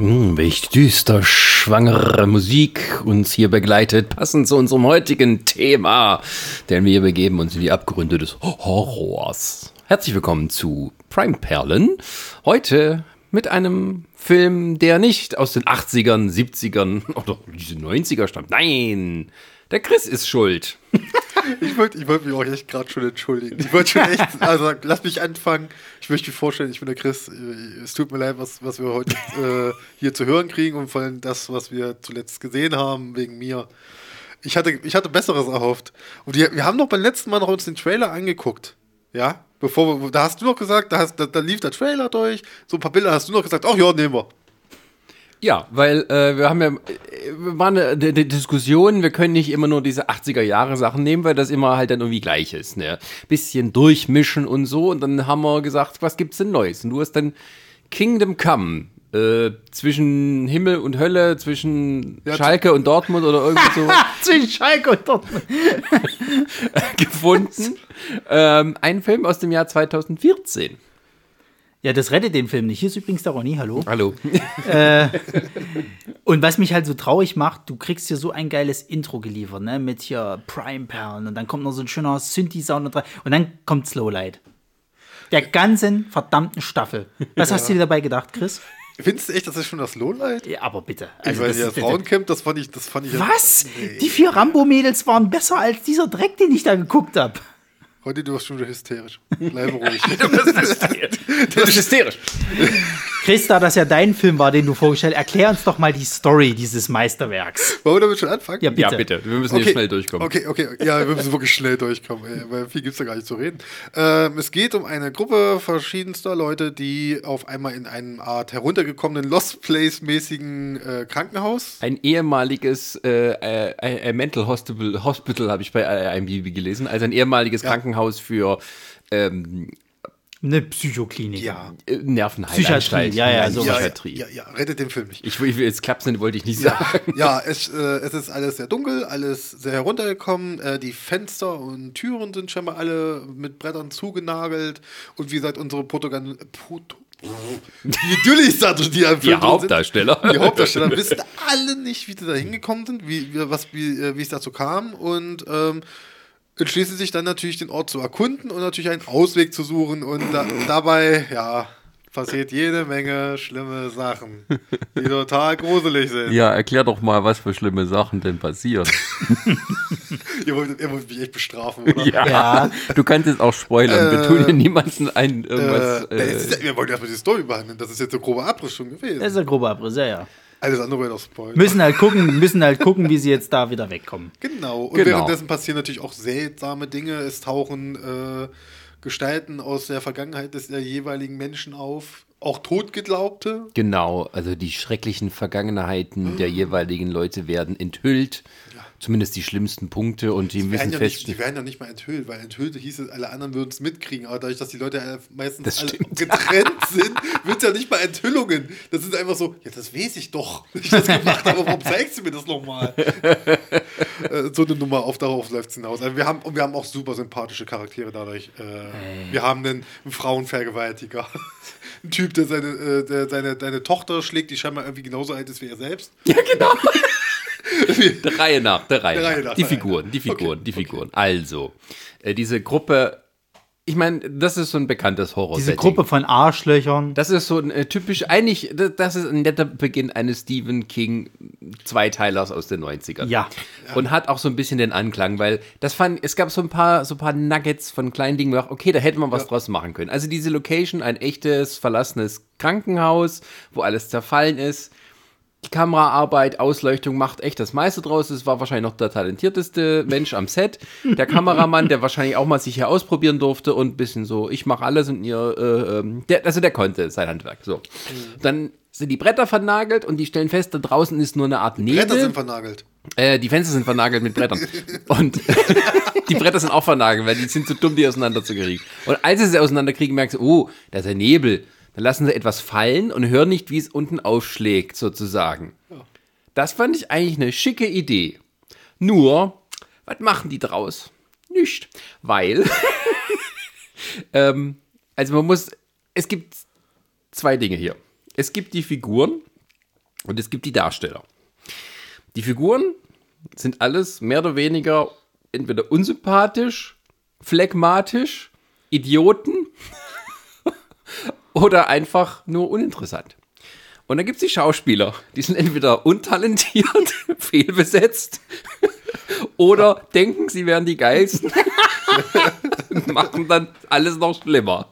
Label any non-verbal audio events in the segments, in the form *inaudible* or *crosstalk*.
Hm, welch düster schwangere Musik uns hier begleitet, passend zu unserem heutigen Thema, denn wir begeben uns in die Abgründe des Horrors. Herzlich willkommen zu Prime Perlen. Heute mit einem Film, der nicht aus den 80ern, 70ern oder diese 90er stammt. Nein, der Chris ist schuld. *laughs* Ich wollte ich wollt mich auch echt gerade schon entschuldigen. Ich wollte schon echt, *laughs* also lass mich anfangen. Ich möchte mich vorstellen, ich bin der Chris. Es tut mir leid, was, was wir heute äh, hier zu hören kriegen und vor allem das, was wir zuletzt gesehen haben, wegen mir. Ich hatte, ich hatte Besseres erhofft. Und die, wir haben doch beim letzten Mal noch uns den Trailer angeguckt. Ja? Bevor wir, da hast du noch gesagt, da, hast, da, da lief der Trailer durch, so ein paar Bilder hast du noch gesagt, ach ja, nehmen wir. Ja, weil äh, wir haben ja, äh, war eine, eine Diskussion, wir können nicht immer nur diese 80er Jahre Sachen nehmen, weil das immer halt dann irgendwie gleich ist, ne? Bisschen durchmischen und so und dann haben wir gesagt, was gibt's denn Neues? Und du hast dann Kingdom Come äh, zwischen Himmel und Hölle, zwischen Ja, Schalke und Dortmund oder irgendwie so *laughs* Zwischen Schalke und Dortmund. *laughs* gefunden. Ähm, ein Film aus dem Jahr 2014. Ja, das rettet den Film nicht. Hier ist übrigens der Ronny, hallo. Hallo. *laughs* Und was mich halt so traurig macht, du kriegst hier so ein geiles Intro geliefert, ne? Mit hier Prime-Perlen und dann kommt noch so ein schöner Synthi-Sound und, und dann kommt Slowlight. Der ganzen verdammten Staffel. Was hast du dir dabei gedacht, Chris? Findest du echt, das ist schon das Lowlight? Ja, aber bitte. Ich Also weiß das, ja, Frauencamp, das fand ich, das fand ich. was? Nee. Die vier Rambo-Mädels waren besser als dieser Dreck, den ich da geguckt habe. Heute du warst schon wieder hysterisch. Bleib *laughs* ruhig. Das ist hysterisch. *laughs* Chris, da das ja dein Film war, den du vorgestellt hast, erklär uns doch mal die Story dieses Meisterwerks. Wollen wir damit schon anfangen? Ja, bitte. Ja, bitte. Wir müssen hier schnell durchkommen. Okay, okay, ja, wir müssen wirklich schnell durchkommen, ey, weil viel gibt es da gar nicht zu reden. Ähm, es geht um eine Gruppe verschiedenster Leute, die auf einmal in einem Art heruntergekommenen Lost Place-mäßigen äh, Krankenhaus. Ein ehemaliges äh, äh, äh, Mental Hospital, Hospital habe ich bei IMDb gelesen, also ein ehemaliges Krankenhaus für ähm, Eine Psychoklinik. Ja. äh, Nervenheilanstalt. Psychiatrie, ja, ja, sowas. Psychiatrie. Ja, ja, rettet den Film nicht. Ich, ich, jetzt nicht, wollte ich nicht Ja, sagen. ja *laughs* es, äh, es ist alles sehr dunkel, alles sehr heruntergekommen. Äh, die Fenster und Türen sind scheinbar alle mit Brettern zugenagelt. Und wie gesagt, unsere Protagon Proto die Düllis die, am Die Hauptdarsteller. Sind, die Hauptdarsteller wissen alle nicht, wie sie da hingekommen sind, wie, wie, was, wie, äh, wie es dazu kam. Und ähm, entschließen sich dann natürlich, den Ort zu erkunden und natürlich einen Ausweg zu suchen. Und da, dabei, ja, passiert jede Menge schlimme Sachen, die total gruselig sind. Ja, erklär doch mal, was für schlimme Sachen denn passieren. *laughs* Ihr wollt, ihr wollt mich echt bestrafen, oder? ja. Ja. Du kannst jetzt auch spoilern. Wir tun hier niemanden ein irgendwas. Äh, das ist Äh, ja, wir wollten erstmal die Story behandeln. Das ist jetzt ein grober Abriss schon gewesen. Das ist ein grober Abriss, ja, ja. Alles andere wäre doch Spoiler. Müssen halt gucken, müssen halt gucken, wie sie jetzt da wieder wegkommen. Genau. Und Genau. währenddessen passieren natürlich auch seltsame Dinge. Es tauchen äh, Gestalten aus der Vergangenheit des der jeweiligen Menschen auf. Auch Totgeglaubte. genau, also die schrecklichen Vergangenheiten der jeweiligen Leute werden enthüllt. Zumindest die schlimmsten Punkte und die Die müssen ja nicht, die werden ja nicht mal enthüllt, weil enthüllt hieß es, alle anderen würden es mitkriegen. Aber dadurch, dass die Leute meistens alle getrennt sind, wird es ja nicht mal Enthüllungen. Das ist einfach so, ja, das weiß ich doch, dass ich das gemacht habe. Warum zeigst du mir das nochmal? *laughs* äh, so eine Nummer auf darauf läuft es hinaus. Also wir haben, und wir haben auch super sympathische Charaktere dadurch. Äh, Wir haben einen, einen Frauenvergewaltiger. *laughs* Ein Typ, der seine, äh, der seine, seine Tochter schlägt, die scheinbar irgendwie genauso alt ist wie er selbst. Ja, genau. *laughs* *laughs* der Reihe nach, der Reihe, Der Reihe nach. nach, Die Figuren, die Figuren, Okay, die Figuren. Also, äh, diese Gruppe, ich meine, das ist so ein bekanntes horror Diese Gruppe von Arschlöchern. Das ist so ein äh, typisch, eigentlich, das- ist ein netter Beginn eines Stephen King Zweiteilers aus den 90ern. Ja. Und hat auch so ein bisschen den Anklang, weil das fand, es gab so ein paar, so ein paar Nuggets von kleinen Dingen, wo ich dachte, okay, da hätte man was draus machen können. Also diese Location, ein echtes, verlassenes Krankenhaus, wo alles zerfallen ist. Die Kameraarbeit, Ausleuchtung macht echt das meiste draus. Es war wahrscheinlich noch der talentierteste Mensch am Set. Der Kameramann, der wahrscheinlich auch mal sich hier ausprobieren durfte und ein bisschen so, ich mache alles und ihr, äh, ähm, der, also der konnte sein Handwerk. So. Dann sind die Bretter vernagelt und die stellen fest, da draußen ist nur eine Art Nebel. Bretter sind vernagelt. Äh, die Fenster sind vernagelt mit Brettern. *laughs* Und *laughs* die Bretter sind auch vernagelt, weil die sind zu dumm, die auseinanderzukriegen. Und als sie sie auseinanderkriegen, merken sie, oh, da ist ein Nebel. Dann lassen sie etwas fallen und hören nicht, wie es unten aufschlägt, sozusagen. Das fand ich eigentlich eine schicke Idee. Nur, was machen die draus? Nicht. Weil, *laughs* ähm, also man muss, es gibt zwei Dinge hier. Es gibt die Figuren und es gibt die Darsteller. Die Figuren sind alles mehr oder weniger entweder unsympathisch, phlegmatisch, Idioten *laughs* oder einfach nur uninteressant. Und dann gibt es die Schauspieler, die sind entweder untalentiert, *laughs* fehlbesetzt *laughs* oder denken, sie wären die geilsten und *laughs* machen dann alles noch schlimmer.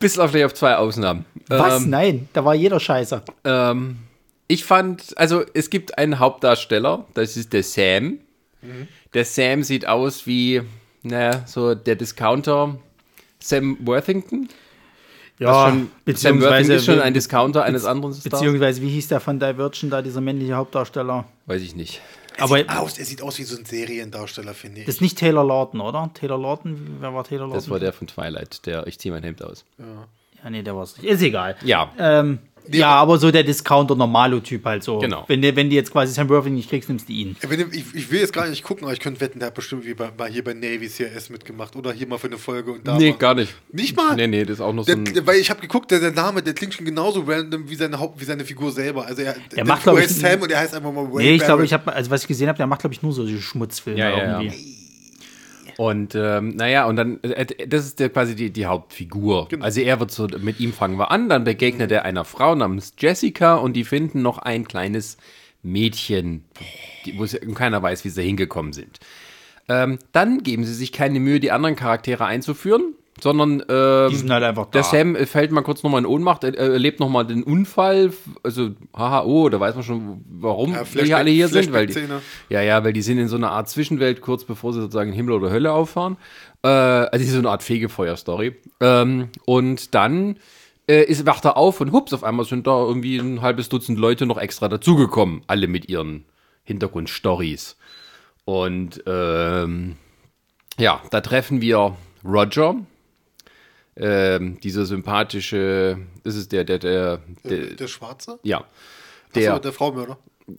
Bis auf vielleicht auf zwei Ausnahmen. Was? Ähm, Nein, da war jeder scheiße. ähm, ich fand, also es gibt einen Hauptdarsteller, das ist der Sam. Der Sam sieht aus wie, naja, so der Discounter Sam Worthington. Ja, schon, Sam Worthington ist schon ein Discounter eines anderen Stars. Beziehungsweise, wie hieß der von Divergent da, dieser männliche Hauptdarsteller? Weiß ich nicht. Aber sieht aus, er sieht aus wie so ein Seriendarsteller, finde ich. das ist nicht Taylor Lawton, oder? Taylor Lawton, wer war Taylor Lawton? Das war der von Twilight, der Ich zieh mein Hemd aus. Ja, nee, der war es nicht. Ist egal. Ja. Ähm, ja, aber so der Discounter-Normalo-Typ halt so. Genau. Wenn, du- wenn du jetzt quasi Sam Worthington nicht kriegst, nimmst du ihn. Ich, ich will jetzt gar nicht gucken, aber ich könnte wetten, der hat bestimmt wie bei, mal hier bei Navy CRS mitgemacht oder hier mal für eine Folge und da nee, mal. gar nicht. Nicht mal? Nee, nee, das ist auch noch so Der, ein. der, weil ich habe geguckt, der, der Name, der klingt schon genauso random wie seine Haupt, wie seine Figur selber. Also er, der macht, Figur glaub ich, heißt Sam und er heißt einfach mal Wayne Nee, ich glaube, ich habe, also was ich gesehen habe, der macht, glaube ich, nur so Schmutzfilme Ja, ja, ja. Und ähm, naja, und dann, äh, das ist der, quasi die, die Hauptfigur. Genau. Also er wird so, mit ihm fangen wir an, dann begegnet er einer Frau namens Jessica und die finden noch ein kleines Mädchen, die, wo keiner weiß, wie sie hingekommen sind. Ähm, dann geben sie sich keine Mühe, die anderen Charaktere einzuführen, sondern ähm, Die sind halt einfach da. der Sam fällt mal kurz nochmal in Ohnmacht, er er erlebt nochmal den Unfall, also haha, oh, da weiß man schon, warum Ja, hier alle hier sind, weil die, ja, ja, weil die sind in so einer Art Zwischenwelt, kurz bevor sie sozusagen Himmel oder Hölle auffahren. Äh, also so eine Art Fegefeuer-Story. Ähm, und dann äh, ist, wacht er auf und hups, auf einmal sind da irgendwie ein halbes Dutzend Leute noch extra dazugekommen, alle mit ihren Hintergrundstories. Und ähm, ja, da treffen wir Roger, ähm, dieser sympathische, ist der, der, der, der, der, der Schwarze? ja, Der, der der Fraumörder. *laughs*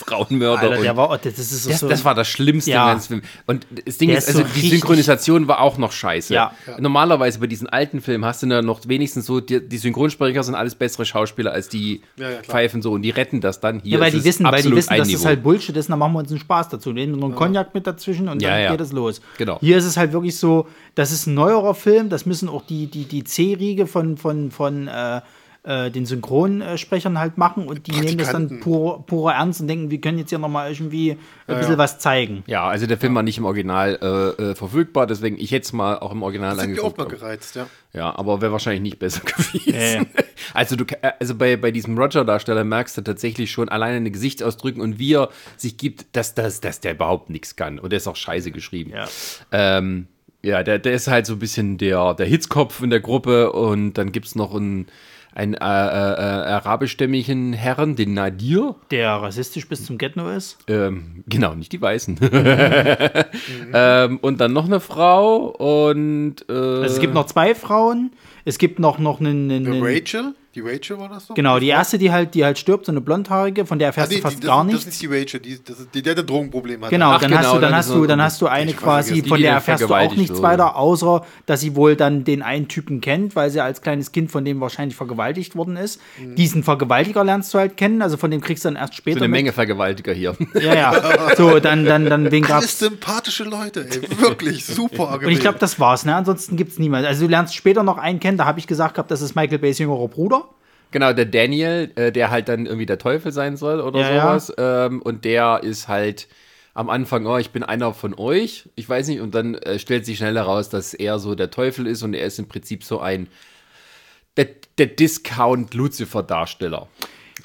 Frauenmörder. Alter, und der war, das ist so. Das, das war das Schlimmste Ja. im ganzen Film. Und das Ding Der ist, ist also so die Synchronisation war auch noch scheiße. Ja. Normalerweise bei diesen alten Filmen hast du ja noch wenigstens so, die, die Synchronsprecher sind alles bessere Schauspieler als die Ja, ja, klar. Pfeifen so und die retten das dann hier. ja, weil die wissen, weil die wissen, dass Niveau. das halt Bullshit ist, und dann machen wir uns einen Spaß dazu. Nehmen wir noch einen Cognac mit dazwischen und Ja, dann ja. geht es los. Genau. Hier ist es halt wirklich so, das ist ein neuerer Film, das müssen auch die, die, die C-Riege von, von, von äh, äh, den Synchronsprechern halt machen und die nehmen das dann pur, purer Ernst und denken, wir können jetzt hier nochmal irgendwie ein bisschen ja. was zeigen. Ja, also der Film war nicht im Original äh, äh, verfügbar, deswegen ich hätte es mal auch im Original auch angeguckt. mal gereizt, ja. Ja, aber wäre wahrscheinlich nicht besser *laughs* gewesen. Ja, ja. *laughs* Also du, äh, also bei, bei diesem Roger-Darsteller merkst du tatsächlich schon alleine eine Gesichtsausdrücken und wie er sich gibt, dass, dass, dass der überhaupt nichts kann. Und der ist auch scheiße geschrieben. Ja. Ähm, ja, der, der ist halt so ein bisschen der, der Hitzkopf in der Gruppe und dann gibt es noch einen, einen äh, äh, äh, arabischstämmigen Herren, den Nadir. Der rassistisch bis zum Get-No ist. Ähm, genau, nicht die Weißen. *laughs* ähm, und dann noch eine Frau und äh, Also es gibt noch zwei Frauen. Es gibt noch, noch einen. einen Rachel? Die Rachel war das so? genau, die erste, die halt, die halt stirbt, so eine blondhaarige, von der Ah, erfährst nee, du fast die, das, gar das nichts. ist die Rachel, die, das ist die, der, der Drogenproblem hat. Genau, Ach, dann genau, hast du, dann dann hast du, so- dann hast du eine quasi, vergessen, von der die erfährst du auch nichts wurde. weiter, außer dass sie wohl dann den einen Typen kennt, weil sie als kleines Kind von dem wahrscheinlich vergewaltigt worden ist. Mhm. Diesen Vergewaltiger lernst du halt kennen, also von dem kriegst du dann erst so später. eine mit. Menge Vergewaltiger hier. *laughs* Ja, ja. So, dann, dann, dann wen Alles gab's. sympathische Leute, ey. Wirklich super. *laughs* Und ich glaube, das war's, ne? Ansonsten gibt's niemanden. Also du lernst später noch einen kennen, da habe ich gesagt gehabt, das ist Michael Bays jüngerer Bruder. Genau, der Daniel, äh, der halt dann irgendwie der Teufel sein soll oder Ja, ja. sowas. Ähm, und der ist halt am Anfang, oh, ich bin einer von euch. Ich weiß nicht, und dann äh, stellt sich schnell heraus, dass er so der Teufel ist und er ist im Prinzip so ein der, der Discount-Lucifer-Darsteller.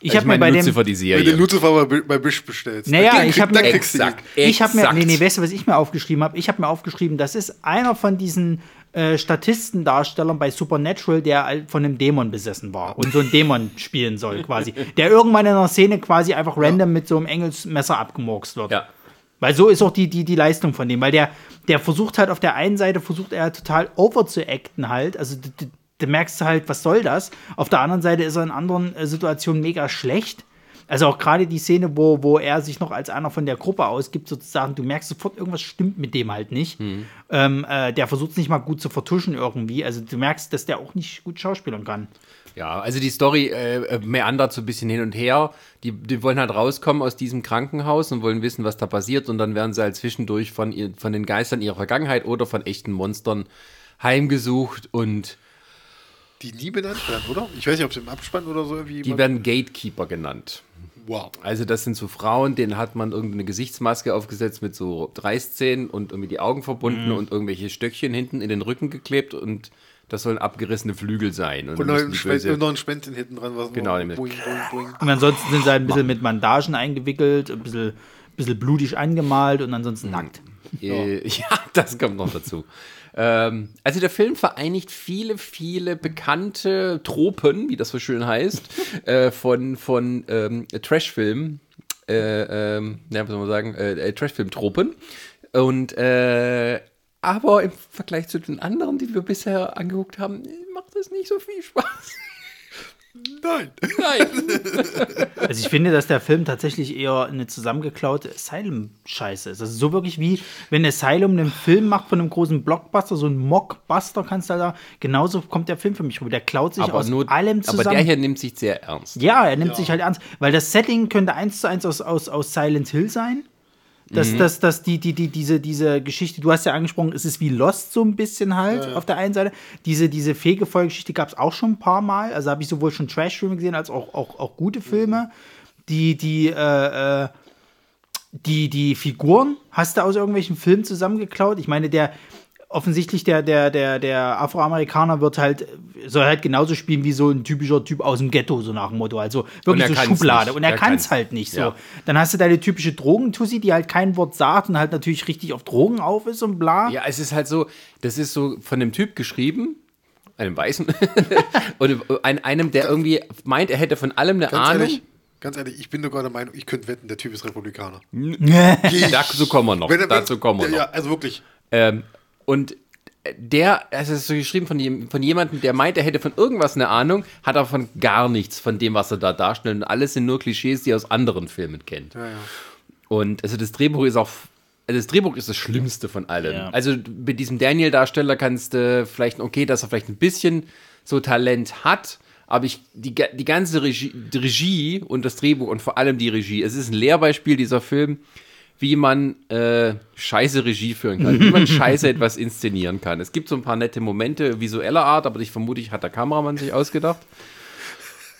Ich Also habe mir bei dem. Lucifer die Wenn Serie. du Lucifer bei, bei Bisch bestellst. Naja, dann ich hab dann mir-. Exakt. Ich habe mir, nee, nee, weißt du, was ich mir aufgeschrieben habe? Ich habe mir aufgeschrieben, das ist einer von diesen äh, Statistendarstellern bei Supernatural, der von einem Dämon besessen war und so einen Dämon spielen soll, quasi. *laughs* Der irgendwann in einer Szene quasi einfach random mit so einem Engelsmesser abgemurkst wird. Ja. Weil so ist auch die, die, die Leistung von dem. Weil der, der versucht halt auf der einen Seite, versucht er total over zu acten halt. Also du merkst halt, was soll das? Auf der anderen Seite ist er in anderen äh, Situationen mega schlecht. Also auch gerade die Szene, wo, wo er sich noch als einer von der Gruppe ausgibt, sozusagen, du merkst sofort, irgendwas stimmt mit dem halt nicht. Ähm, äh, der versucht es nicht mal gut zu vertuschen irgendwie. Also du merkst, dass der auch nicht gut schauspielern kann. Ja, also die Story äh, meandert so ein bisschen hin und her. Die, die wollen halt rauskommen aus diesem Krankenhaus und wollen wissen, was da passiert. Und dann werden sie halt zwischendurch von, ihr, von den Geistern ihrer Vergangenheit oder von echten Monstern heimgesucht. Und Die nie benannt werden, oder? Ich weiß nicht, ob es im Abspann oder so irgendwie. die werden Gatekeeper genannt. Wow. Also das sind so Frauen, denen hat man irgendeine Gesichtsmaske aufgesetzt mit so Reißzähnen und irgendwie die Augen verbunden Mhm. und irgendwelche Stöckchen hinten in den Rücken geklebt und das sollen abgerissene Flügel sein. Und dann noch ein, die Spen böse- und noch ein Spännchen hinten dran, was Genau, boing, boing, boing. Und ansonsten sind sie halt ein bisschen mit Bandagen eingewickelt, ein bisschen, bisschen blutig angemalt und ansonsten nackt. Äh, *laughs* ja, das kommt noch dazu. Ähm, also der Film vereinigt viele, viele bekannte Tropen, wie das so schön heißt, *laughs* äh, von, von ähm, Trashfilmen, äh, ähm, ja, was soll man sagen, äh, äh, Trashfilm-Tropen. Und äh, aber im Vergleich zu den anderen, die wir bisher angeguckt haben, macht das nicht so viel Spaß. Nein. Nein. *laughs* Also ich finde, dass der Film tatsächlich eher eine zusammengeklaute Asylum-Scheiße ist. Also so wirklich wie, wenn Asylum einen Film macht von einem großen Blockbuster, so ein Mockbuster kannst du da, genauso kommt der Film für mich rüber. Der klaut sich aber, aus nur, allem zusammen. aber der hier nimmt sich sehr ernst. Ja, er nimmt sich halt ernst, weil das Setting könnte eins zu eins aus, aus, aus Silent Hill sein. Dass, Mhm. dass, dass die, die, die, diese, diese Geschichte, du hast ja angesprochen, es ist wie Lost so ein bisschen halt auf der einen Seite. Diese, diese Fegefeuergeschichte gab es auch schon ein paar Mal. Also habe ich sowohl schon Trash-Filme gesehen als auch, auch, auch gute Filme. Die, die, äh, äh, die, die Figuren hast du aus irgendwelchen Filmen zusammengeklaut. Ich meine, der offensichtlich der, der, der, der Afroamerikaner wird halt, soll halt genauso spielen wie so ein typischer Typ aus dem Ghetto, so nach dem Motto. Also wirklich so Schublade. nicht. Und er, Er kann kann's. es halt nicht so. Ja. Dann hast du deine typische Drogentussi, die halt kein Wort sagt und halt natürlich richtig auf Drogen auf ist und bla. Ja, es ist halt so, das ist so von dem Typ geschrieben, einem Weißen, *laughs* und ein, einem, der irgendwie meint, er hätte von allem eine Ganz Ahnung. ehrlich, ganz ehrlich, ich bin sogar der Meinung, ich könnte wetten, der Typ ist Republikaner. *laughs* Dazu kommen wir noch. Wenn wenn- dazu kommen wir noch. Ja, also wirklich. Ähm, und der, es ist so geschrieben von, von jemandem, der meint, er hätte von irgendwas eine Ahnung, hat aber von gar nichts von dem, was er da darstellt. Und alles sind nur Klischees, die er aus anderen Filmen kennt. Ja, ja. Und also das Drehbuch ist auch. Also das Drehbuch ist das Schlimmste von allem. Ja. Also mit diesem Daniel-Darsteller kannst du vielleicht, okay, dass er vielleicht ein bisschen so Talent hat, aber ich, die, die ganze Regie, die Regie und das Drehbuch und vor allem die Regie, es ist ein Lehrbeispiel, dieser Film, wie man äh, scheiße Regie führen kann, wie man *laughs* scheiße etwas inszenieren kann. Es gibt so ein paar nette Momente visueller Art, aber ich vermute, ich hat der Kameramann sich ausgedacht.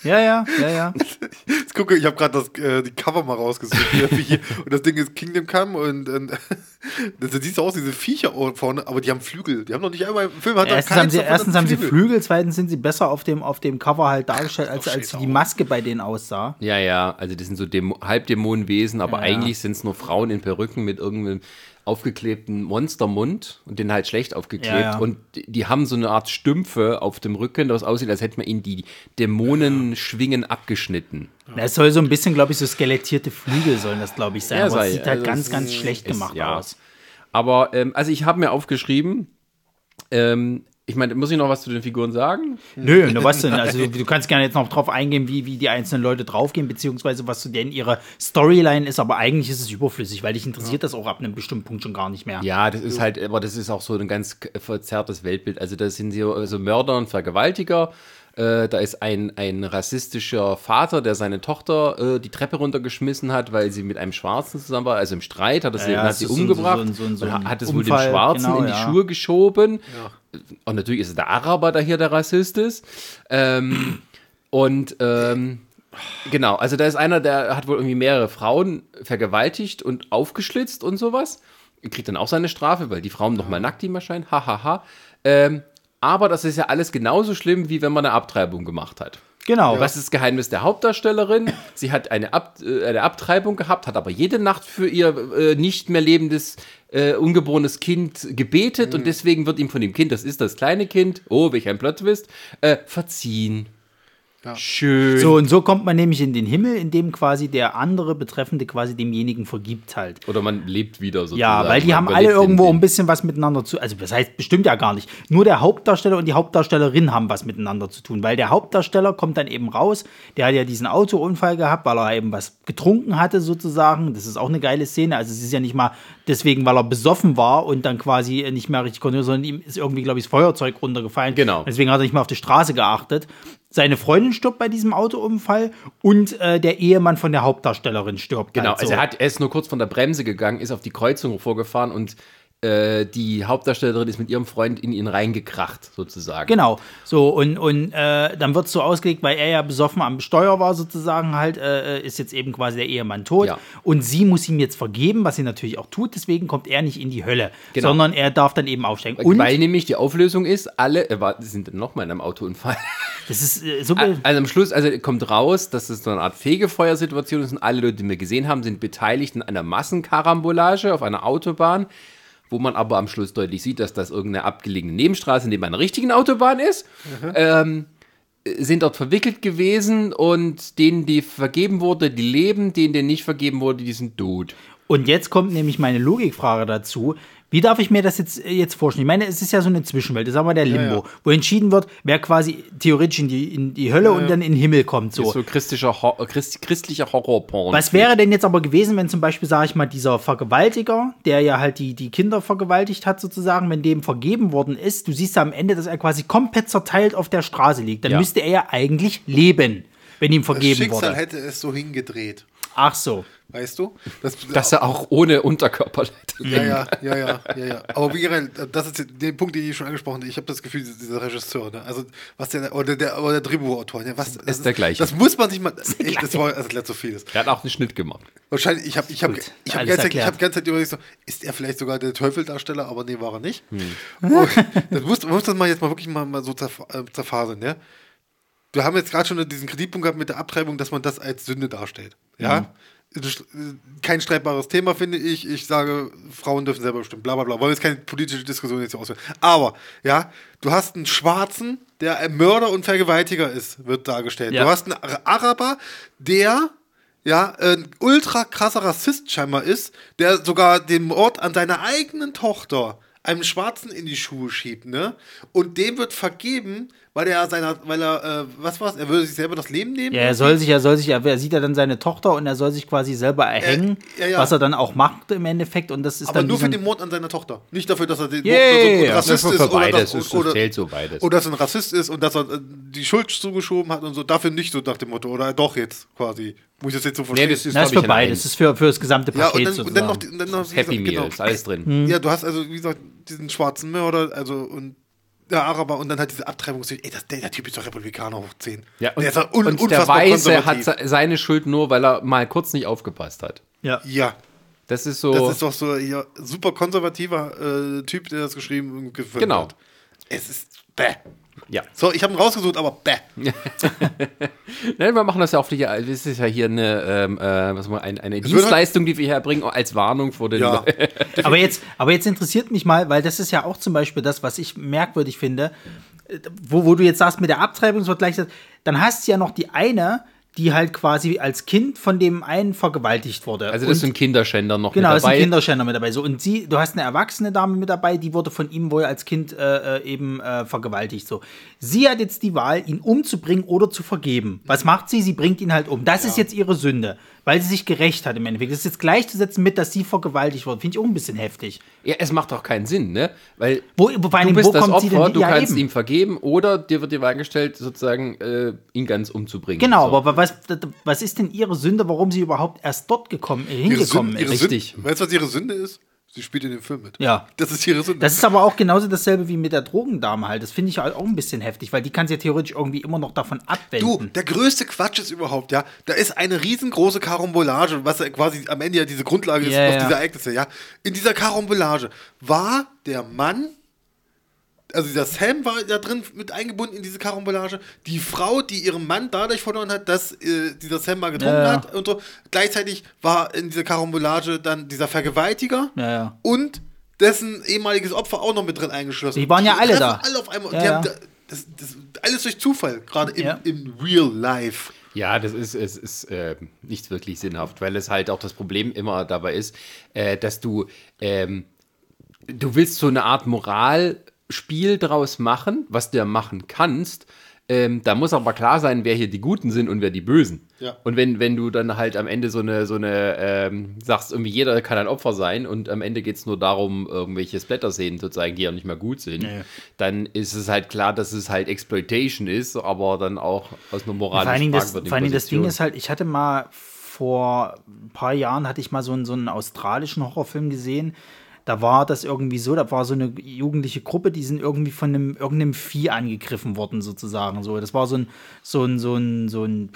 Ja, ja, ja, ja. *laughs* Jetzt gucke, ich habe gerade das äh, die Cover mal rausgesucht. hier, hier. und das Ding ist Kingdom Come und, und *laughs* das sieht so aus, diese Viecher vorne, aber die haben Flügel. Die haben noch nicht einmal im Film hat Erstens, keins haben sie, erstens haben sie Flügel, zweitens sind sie besser auf dem, auf dem Cover halt dargestellt, als, als die auch. Maske bei denen aussah. Ja, ja, also das sind so Dämo Halbdämonenwesen, aber Ja, ja. eigentlich sind es nur Frauen in Perücken mit irgendeinem aufgeklebten Monstermund und den halt schlecht aufgeklebt. Ja, ja. Und die- haben so eine Art Stümpfe auf dem Rücken, das aussieht, als hätte man ihnen die Dämonenschwingen abgeschnitten. Es soll so ein bisschen, glaube ich, so skelettierte Flügel sollen das, glaube ich, sein. Ja, aber sei- es sieht halt also ganz, ganz schlecht ist- gemacht ja. aus. Aber, ähm, also ich habe mir aufgeschrieben, ähm, ich meine, muss ich noch was zu den Figuren sagen? Nö, nur was denn? Also du, kannst gerne jetzt noch drauf eingehen, wie, wie die einzelnen Leute draufgehen, beziehungsweise was so denn ihre Storyline ist, aber eigentlich ist es überflüssig, weil dich interessiert das auch ab einem bestimmten Punkt schon gar nicht mehr. Ja, das ist halt, aber das ist auch so ein ganz verzerrtes Weltbild. Also da sind so also Mörder und Vergewaltiger. Äh, da ist ein, ein rassistischer Vater, der seine Tochter äh, die Treppe runtergeschmissen hat, weil sie mit einem Schwarzen zusammen war. Also im Streit hat er sie, Ja, hat sie umgebracht so so so hat es wohl dem Schwarzen genau, in die ja. Schuhe geschoben. Und natürlich ist es der Araber, der hier der Rassist ist. Ähm, *clears throat* und ähm, genau, also da ist einer, der hat wohl irgendwie mehrere Frauen vergewaltigt und aufgeschlitzt und sowas. Kriegt dann auch seine Strafe, weil die Frauen noch mal nackt ihm erscheinen. Hahaha. Ähm, Aber das ist ja alles genauso schlimm, wie wenn man eine Abtreibung gemacht hat. Genau. Was ist das Geheimnis der Hauptdarstellerin? Sie hat eine, Ab äh, eine Abtreibung gehabt, hat aber jede Nacht für ihr äh, nicht mehr lebendes, äh, ungeborenes Kind gebetet Mhm. und deswegen wird ihm von dem Kind, das ist das kleine Kind, oh, welch ein Plot-Twist, äh, verziehen. Ja. Schön. So, und so kommt man nämlich in den Himmel, in dem quasi der andere Betreffende quasi demjenigen vergibt halt. Oder man lebt wieder sozusagen. Ja, weil die Man haben alle irgendwo ein bisschen was miteinander zu. Also, das heißt bestimmt ja gar nicht. Nur der Hauptdarsteller und die Hauptdarstellerin haben was miteinander zu tun. Weil der Hauptdarsteller kommt dann eben raus. Der hat ja diesen Autounfall gehabt, weil er eben was getrunken hatte, sozusagen. Das ist auch eine geile Szene. Also, es ist ja nicht mal deswegen, weil er besoffen war und dann quasi nicht mehr richtig konnte, sondern ihm ist irgendwie, glaube ich, das Feuerzeug runtergefallen. Genau. Deswegen hat er nicht mehr auf die Straße geachtet. Seine Freundin stirbt bei diesem Autounfall und äh, der Ehemann von der Hauptdarstellerin stirbt. Genau, halt so. also er, hat, er ist nur kurz von der Bremse gegangen, ist auf die Kreuzung vorgefahren und äh, die Hauptdarstellerin ist mit ihrem Freund in ihn reingekracht, sozusagen. Genau, so und, und äh, dann wird es so ausgelegt, weil er ja besoffen am Steuer war sozusagen halt, äh, ist jetzt eben quasi der Ehemann tot Ja. und sie muss ihm jetzt vergeben, was sie natürlich auch tut, deswegen kommt er nicht in die Hölle, Genau. sondern er darf dann eben aufsteigen. Und Weil nämlich die Auflösung ist, alle äh, war- sind nochmal in einem Autounfall. *laughs* das ist äh, so, Also am Schluss, also kommt raus, dass es so eine Art Fegefeuersituation ist und alle Leute, die wir gesehen haben, sind beteiligt in einer Massenkarambolage auf einer Autobahn, wo man aber am Schluss deutlich sieht, dass das irgendeine abgelegene Nebenstraße neben einer richtigen Autobahn ist. Ähm, sind dort verwickelt gewesen und denen, die vergeben wurde, die leben, denen, denen nicht vergeben wurde, die sind tot. Und jetzt kommt nämlich meine Logikfrage dazu. Wie darf ich mir das jetzt, äh, jetzt vorstellen? Ich meine, es ist ja so eine Zwischenwelt, das ist aber der Limbo, ja. wo entschieden wird, wer quasi theoretisch in die, in die Hölle und dann in den Himmel kommt. So, So. ist so christlicher Hor Christ christlicher Horrorporn. Was wäre denn jetzt aber gewesen, wenn zum Beispiel, sage ich mal, dieser Vergewaltiger, der ja halt die, die Kinder vergewaltigt hat, sozusagen, wenn dem vergeben worden ist, du siehst ja am Ende, dass er quasi komplett zerteilt auf der Straße liegt. Dann Ja. müsste er ja eigentlich leben, wenn ihm Das vergeben Schicksal wurde. hätte es so hingedreht. Ach so. Weißt du? Das, Dass er auch ohne Unterkörper leidet. ja, ja, ja, ja, ja, ja. Aber wie gesagt, das ist der Punkt, den ich schon angesprochen habe. Ich habe das Gefühl, dieser- Regisseur, ne? also was der, oder der, oder der Drehbuchautor, ne? was, das der gleiche. Das muss man sich mal, echt, das war, also das so vieles. Er hat auch einen Schnitt gemacht. Wahrscheinlich, ich habe ich hab, ich hab alles ganze Zeit, ich hab ganze Zeit überlegt, so, ist er vielleicht sogar der Teufeldarsteller, aber nee, war er nicht. Hm. Und *laughs* das muss, man muss das mal jetzt mal wirklich mal, mal so zerf äh, zerfasern, ja. Wir haben jetzt gerade schon diesen Kreditpunkt gehabt mit der Abtreibung, dass man das als Sünde darstellt. Ja. Mhm. Kein streitbares Thema, finde ich. Ich sage, Frauen dürfen selber bestimmen, bla bla bla. Wollen jetzt keine politische Diskussion jetzt hier ausführen. Aber, ja, du hast einen Schwarzen, der ein Mörder und Vergewaltiger ist, wird dargestellt. Ja. Du hast einen Araber, der ja, ein ultra krasser Rassist scheinbar ist, der sogar den Mord an seiner eigenen Tochter einem Schwarzen in die Schuhe schiebt, ne? Und dem wird vergeben, weil er seiner, weil er, äh, was war's, er würde sich selber das Leben nehmen? Ja, er soll sich, er soll sich, er sieht ja dann seine Tochter und er soll sich quasi selber erhängen, ja, ja. was er dann auch macht im Endeffekt und das ist aber dann nur für den Mord an seiner Tochter. Nicht dafür, dass er den Yeah, er ein ja, Rassist für- ist oder, beides, dass, es oder, zählt so beides. oder dass er ein Rassist ist und dass er äh, die Schuld zugeschoben hat und so. Dafür nicht so nach dem Motto. Oder doch jetzt quasi. Muss ich das jetzt so verstehen? Nee, das ist, Na, ist für beides, das ist für, für das gesamte Ja, Paket und dann, und dann noch, die- dann noch Happy gesagt, Meal, genau. ist alles drin. Hm. Ja, du hast also, wie gesagt, diesen schwarzen Mörder, also und der Araber und dann halt diese Abtreibung. Ey, das, der, der Typ ist doch Republikaner hoch 10. Ja, und, der ist doch un, und der Weiße hat seine Schuld nur, weil er mal kurz nicht aufgepasst hat. ja. Ja, Das ist so. das ist doch so hier super konservativer äh, Typ, der das geschrieben und gefilmt Genau. hat. Es ist bäh. Ja. So, ich habe ihn rausgesucht, aber bäh. *laughs* Nein, wir machen das ja auch hier. Das ist ja hier eine, ähm, äh, was mal, eine, eine wird Dienstleistung, die wir hier erbringen, als Warnung vor den Ja. *laughs* Aber jetzt, aber jetzt interessiert mich mal, weil das ist ja auch zum Beispiel das, was ich merkwürdig finde, äh, wo, wo du jetzt sagst mit der Abtreibung, es wird gleich, dann hast du ja noch die eine, die halt quasi als Kind von dem einen vergewaltigt wurde. Also das Und- sind Kinderschänder noch Genau, mit da ist ein dabei. Kinderschänder mit dabei. So, und sie, du hast eine erwachsene Dame mit dabei, die wurde von ihm wohl als Kind äh, äh, eben äh, vergewaltigt. So. Sie hat jetzt die Wahl, ihn umzubringen oder zu vergeben. Was macht sie? Sie bringt ihn halt um. Das ist jetzt ihre Sünde, weil sie sich gerecht hat im Endeffekt. Das ist jetzt gleichzusetzen mit, dass sie vergewaltigt wurde. Finde ich auch ein bisschen heftig. ja, es macht doch keinen Sinn, ne? Weil Wo, wo, vor du allem, bist wo das kommt sie denn Opfer, du Ja, kannst eben. ihm vergeben oder dir wird die Wahl gestellt, sozusagen äh, ihn ganz umzubringen. Genau, so. aber was, was ist denn ihre Sünde, warum sie überhaupt erst dort gekommen, Ihre hingekommen Sünde, ihre ist? Richtig. Sünde, weißt du, was ihre Sünde ist? Sie spielt in dem Film mit. Ja. Das ist ihre Sünde. Das ist aber auch genauso dasselbe wie mit der Drogendame halt. Das finde ich halt auch ein bisschen heftig, weil die kann sich ja theoretisch irgendwie immer noch davon Du, abwenden. der größte Quatsch ist überhaupt, ja. Da ist eine riesengroße Karambolage, was ja quasi am Ende ja diese Grundlage ist Ja, auf ja. diese Ereignisse, ja. In dieser Karambolage war der Mann, also dieser Sam war da drin mit eingebunden in diese Karambolage. Die Frau, die ihren Mann dadurch verloren hat, dass äh, dieser Sam mal getrunken Ja, ja. hat und so. Gleichzeitig war in dieser Karambolage dann dieser Vergewaltiger Ja, ja. und dessen ehemaliges Opfer auch noch mit drin eingeschlossen. Die waren ja alle da. Alle auf einmal. Ja, die ja. haben da, das, das, alles durch Zufall, gerade im, Ja. im Real Life. Ja, das ist, es ist äh, nicht wirklich sinnhaft, weil es halt auch das Problem immer dabei ist, äh, dass du, ähm, du willst so eine Art Moralspiel draus machen, was du ja machen kannst. Ähm, da muss aber klar sein, wer hier die Guten sind und wer die Bösen. Ja. Und wenn, wenn du dann halt am Ende so eine, so eine ähm, sagst, irgendwie jeder kann ein Opfer sein und am Ende geht es nur darum, irgendwelche Splatter-Szenen zu zeigen, die ja nicht mehr gut sind, Ja, ja. dann ist es halt klar, dass es halt Exploitation ist, aber dann auch aus einer Vor moralischen allen Dingen, das, fragwürdigen vor allen Dingen das Ding ist halt, ich hatte mal vor ein paar Jahren hatte ich mal so einen, so einen australischen Horrorfilm gesehen. Da war das irgendwie so, da war so eine jugendliche Gruppe, die sind irgendwie von einem irgendeinem Vieh angegriffen worden, sozusagen. So, das war so ein, so ein, so ein, so ein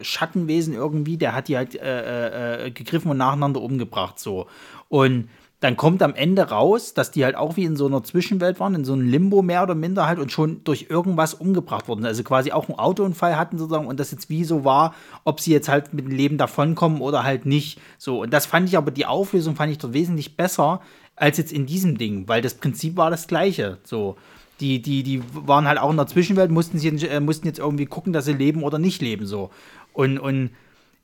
Schattenwesen irgendwie, der hat die halt äh, äh, gegriffen und nacheinander umgebracht. So. Und dann kommt am Ende raus, dass die halt auch wie in so einer Zwischenwelt waren, in so einem Limbo mehr oder minder halt und schon durch irgendwas umgebracht wurden. Also quasi auch einen Autounfall hatten sozusagen und das jetzt wie so war, ob sie jetzt halt mit dem Leben davonkommen oder halt nicht. So, und das fand ich aber, die Auflösung fand ich dort wesentlich besser als jetzt in diesem Ding, weil das Prinzip war das gleiche. So. Die, die, die waren halt auch in der Zwischenwelt, mussten, sie, äh, mussten jetzt irgendwie gucken, dass sie leben oder nicht leben. So. Und, und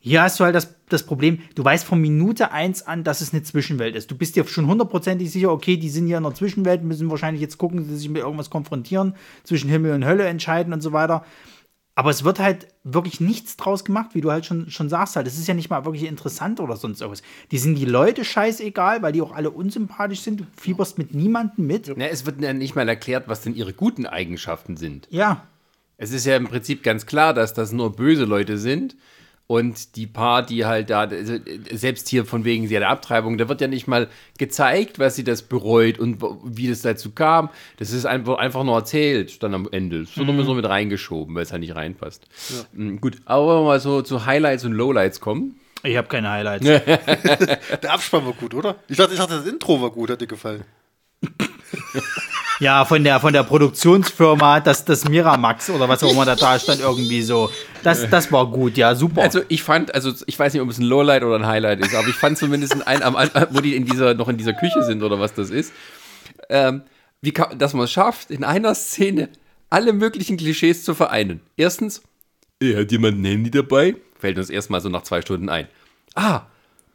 hier hast du halt das, das Problem, du weißt von Minute 1 an, dass es eine Zwischenwelt ist. Du bist dir schon hundertprozentig sicher, okay, die sind hier in der Zwischenwelt, müssen wahrscheinlich jetzt gucken, dass sie sich mit irgendwas konfrontieren, zwischen Himmel und Hölle entscheiden und so weiter. Aber es wird halt wirklich nichts draus gemacht, wie du halt schon, schon sagst halt. Es ist ja nicht mal wirklich interessant oder sonst irgendwas. Die sind die Leute scheißegal, weil die auch alle unsympathisch sind. Du fieberst mit niemandem mit. Na, es wird ja nicht mal erklärt, was denn ihre guten Eigenschaften sind. Ja, Es ist ja im Prinzip ganz klar, dass das nur böse Leute sind. Und die paar, die halt da, also selbst hier von wegen sie hat Abtreibung, da wird ja nicht mal gezeigt, was sie das bereut und wie das dazu kam. Das ist einfach, einfach nur erzählt dann am Ende. Es wird nur so mit reingeschoben, weil es halt nicht reinpasst. Mm, Gut, aber wenn wir mal so zu Highlights und Lowlights kommen. ich habe keine Highlights. *laughs* Der Abspann war gut, oder? Ich dachte, ich dachte, das Intro war gut, hat dir gefallen. *laughs* Ja, von der, von der Produktionsfirma, das, das Miramax oder was auch immer da, da stand, irgendwie so. Das, das war gut, ja, super. Also ich fand, also ich weiß nicht, ob es ein Lowlight oder ein Highlight ist, aber ich fand zumindest ein, am Anfang, wo die in dieser, noch in dieser Küche sind oder was das ist, ähm, wie kann, dass man es schafft, in einer Szene alle möglichen Klischees zu vereinen. Erstens, äh, hat jemand ein Handy dabei? Fällt uns erstmal so nach zwei Stunden ein. Ah,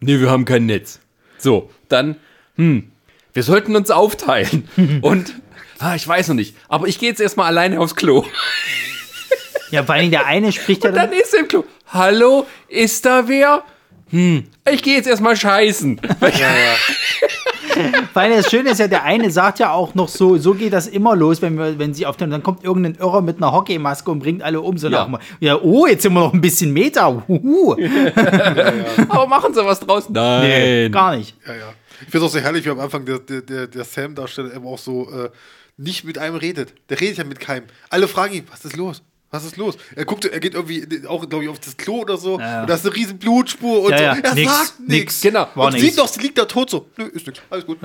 nee, wir haben kein Netz. So, dann, hm, wir sollten uns aufteilen. *laughs* Und, ah, ich weiß noch nicht, aber ich gehe jetzt erstmal alleine aufs Klo. ja, vor allem der eine spricht ja Und dann dann. ist er im Klo. Hallo, ist da wer? Hm, ich gehe jetzt erstmal scheißen. Vor allem das Schöne ist ja, der eine sagt ja auch noch so, so geht das immer los, wenn wir, wenn sie auf den, dann kommt irgendein Irrer mit einer Hockeymaske und bringt alle um, so Ja. nach dem- ja, oh, jetzt sind wir noch ein bisschen Meter, huhu. *laughs* Aber machen sie was draus? Nein. Nee, gar nicht. Ja, ja. Ich finde es auch sehr herrlich, wie am Anfang der, der, der, Sam-Darsteller immer auch so äh, nicht mit einem redet. Der redet ja mit keinem. Alle fragen ihn, was ist los? Was ist los? Er guckt, er geht irgendwie auch, glaube ich, auf das Klo oder so. Ja. Und da ist eine riesen Blutspur und Ja, so. ja, Er nix, sagt nichts. Genau. War und nix. sieht doch, sie liegt da tot so. Nö, ist nichts. Alles gut.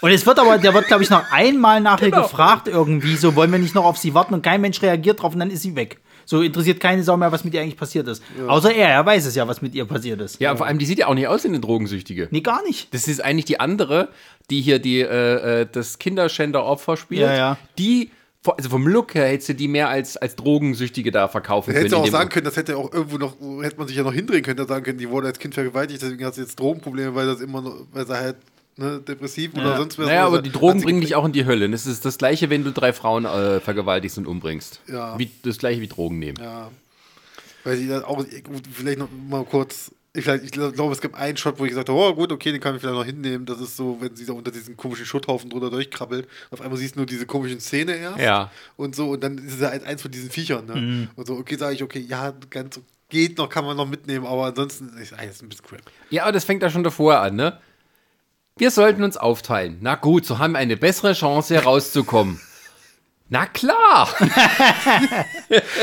Und es wird aber, der wird, glaube ich, noch einmal nachher Genau. gefragt irgendwie, so wollen wir nicht noch auf sie warten und kein Mensch reagiert drauf und dann ist sie weg. So interessiert keine Sau mehr, was mit ihr eigentlich passiert ist. Außer er, er weiß es ja, was mit ihr passiert ist. Ja, vor allem, die sieht ja auch nicht aus wie eine Drogensüchtige. Nee, gar nicht. Das ist eigentlich die andere, die hier die, äh, äh, das Kinderschänder-Opfer spielt. Ja, ja. Die, also vom Look her hätte sie die mehr als, als Drogensüchtige da verkaufen Hätte können. sie auch sagen können, das hätte auch irgendwo noch, hätte man sich ja noch hindrehen können, da sagen können, die wurde als Kind vergewaltigt, deswegen hat sie jetzt Drogenprobleme, weil das immer noch, weil sie halt ne, depressiv oder sonst was. Naja, aber die Drogen sie bringen dich auch in die Hölle. Das ist das gleiche, wenn du drei Frauen äh, vergewaltigst und umbringst. Ja. Wie, das gleiche wie Drogen nehmen. Ja. Weil sie dann auch, vielleicht noch mal kurz, ich, ich glaube, es gibt einen Shot, wo ich gesagt habe, oh gut, okay, den kann ich vielleicht noch hinnehmen. Das ist so, wenn sie da unter diesen komischen Schutthaufen drunter durchkrabbelt. Auf einmal siehst du nur diese komischen Szene erst. Ja. Und so, und dann ist es halt eins von diesen Viechern. Ne? Und so, okay, sage ich, okay, ja, ganz geht noch, kann man noch mitnehmen, aber ansonsten ist es ein bisschen crap. Ja, aber das fängt da schon davor an, ne? Wir sollten uns aufteilen. Na gut, so haben wir eine bessere Chance herauszukommen. Na klar! *laughs*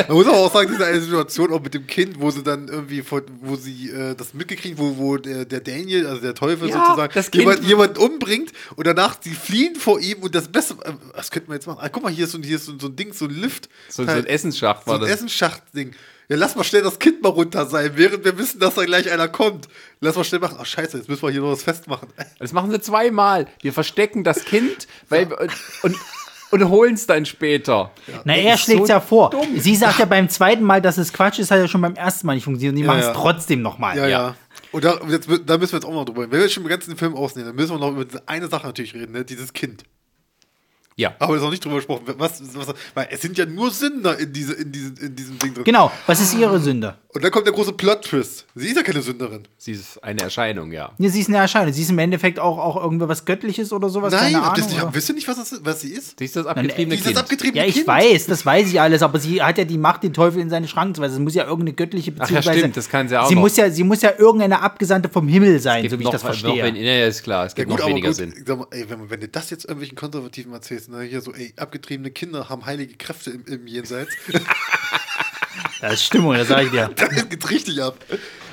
Man muss aber auch sagen, diese eine Situation auch mit dem Kind, wo sie dann irgendwie, von, wo sie äh, das mitgekriegt, wo, wo der, der Daniel, also der Teufel Ja, sozusagen, jemand, jemanden umbringt und danach sie fliehen vor ihm und das Beste, äh, was könnten wir jetzt machen? Ah, guck mal, hier ist so, ein- hier ist so, so ein Ding, so ein Lift. So, so ein Essensschacht so war ein das. Essensschacht-Ding. Ja, lass mal schnell das Kind mal runter sein, während wir wissen, dass da gleich einer kommt. Lass mal schnell machen. Ach, scheiße, jetzt müssen wir hier noch was festmachen. *laughs* Das machen sie zweimal. Wir verstecken das Kind weil, und, und, und holen es dann später. Na, Das er schlägt so ja vor. dumm. Sie sagt ja beim zweiten Mal, dass es Quatsch ist, hat ja schon beim ersten Mal nicht funktioniert. Und die Ja, machen es ja. trotzdem nochmal. Ja, ja. Ja. Und da, jetzt, da müssen wir jetzt auch noch drüber reden. Wenn wir jetzt schon den ganzen Film ausnehmen, dann müssen wir noch über diese eine Sache natürlich reden, ne? dieses Kind. Ja. Aber es ist noch nicht drüber gesprochen. Was, was, weil es sind ja nur Sünder in, diese, in, diesem, in diesem Ding drin. Genau. Was ist ihre Sünde? Und dann kommt der große Plot-Twist. Sie ist ja keine Sünderin. Sie ist eine Erscheinung, ja. Ja, sie ist eine Erscheinung. Sie ist im Endeffekt auch, auch irgendwie was Göttliches oder sowas. Nein, keine das Ahnung. nicht, oder? wisst ihr nicht, was, das, was sie ist? Sie ist das abgetriebene Dieses Kind. abgetriebene Ja, ich Kind. weiß, das weiß ich alles, aber sie hat ja die Macht, den Teufel in seine Schranken zu weisen. Es muss ja irgendeine göttliche Ach ja, Beziehung stimmt, das kann sie auch sie noch. Muss ja, sie muss ja irgendeine Abgesandte vom Himmel sein, so wie ich noch, das noch verstehe. wenn, ja, ist klar, es Ja gibt gut, noch weniger gut, Sinn. mal, ey, wenn, wenn du das jetzt irgendwelchen Konservativen erzählst, ne, hier so, ey, abgetriebene Kinder haben heilige Kräfte im, im Jenseits, *laughs* Das ist Stimmung, das sage ich dir. *laughs* dann geht's richtig ab.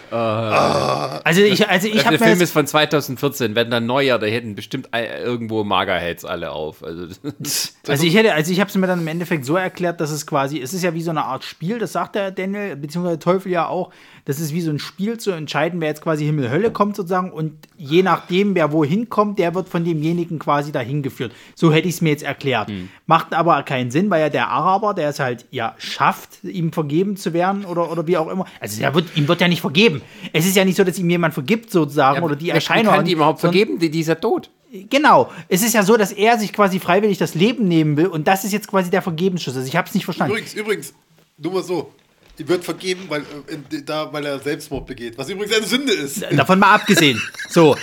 Also ich, also ich der habe mir Film ist von 2014, wenn dann neuer, da hätten bestimmt irgendwo Magerheads alle auf. Also, *laughs* Also ich hätte, also ich habe es mir dann im Endeffekt so erklärt, dass es quasi, es ist ja wie so eine Art Spiel, das sagt der Daniel, beziehungsweise der Teufel ja auch, das ist wie so ein Spiel zu entscheiden, wer jetzt quasi Himmel, Hölle kommt sozusagen und je nachdem, wer wohin kommt, der wird von demjenigen quasi dahin geführt. So hätte ich es mir jetzt erklärt. Macht aber keinen Sinn, weil ja der Araber, der es halt ja schafft, ihm vergeben zu werden oder, oder wie auch immer. Also der wird, ihm wird ja nicht vergeben. Es ist ja nicht so, dass ihm jemand vergibt sozusagen oder die Erscheinung. kann die überhaupt vergeben? Die, die ist ja tot. Genau. Es ist ja so, dass er sich quasi freiwillig das Leben nehmen will und das ist jetzt quasi der Vergebensschuss. Also ich habe es nicht verstanden. Übrigens, übrigens, nur mal so, ihm wird vergeben, weil, äh, in, da, weil er Selbstmord begeht, was übrigens eine Sünde ist. Davon mal abgesehen. So.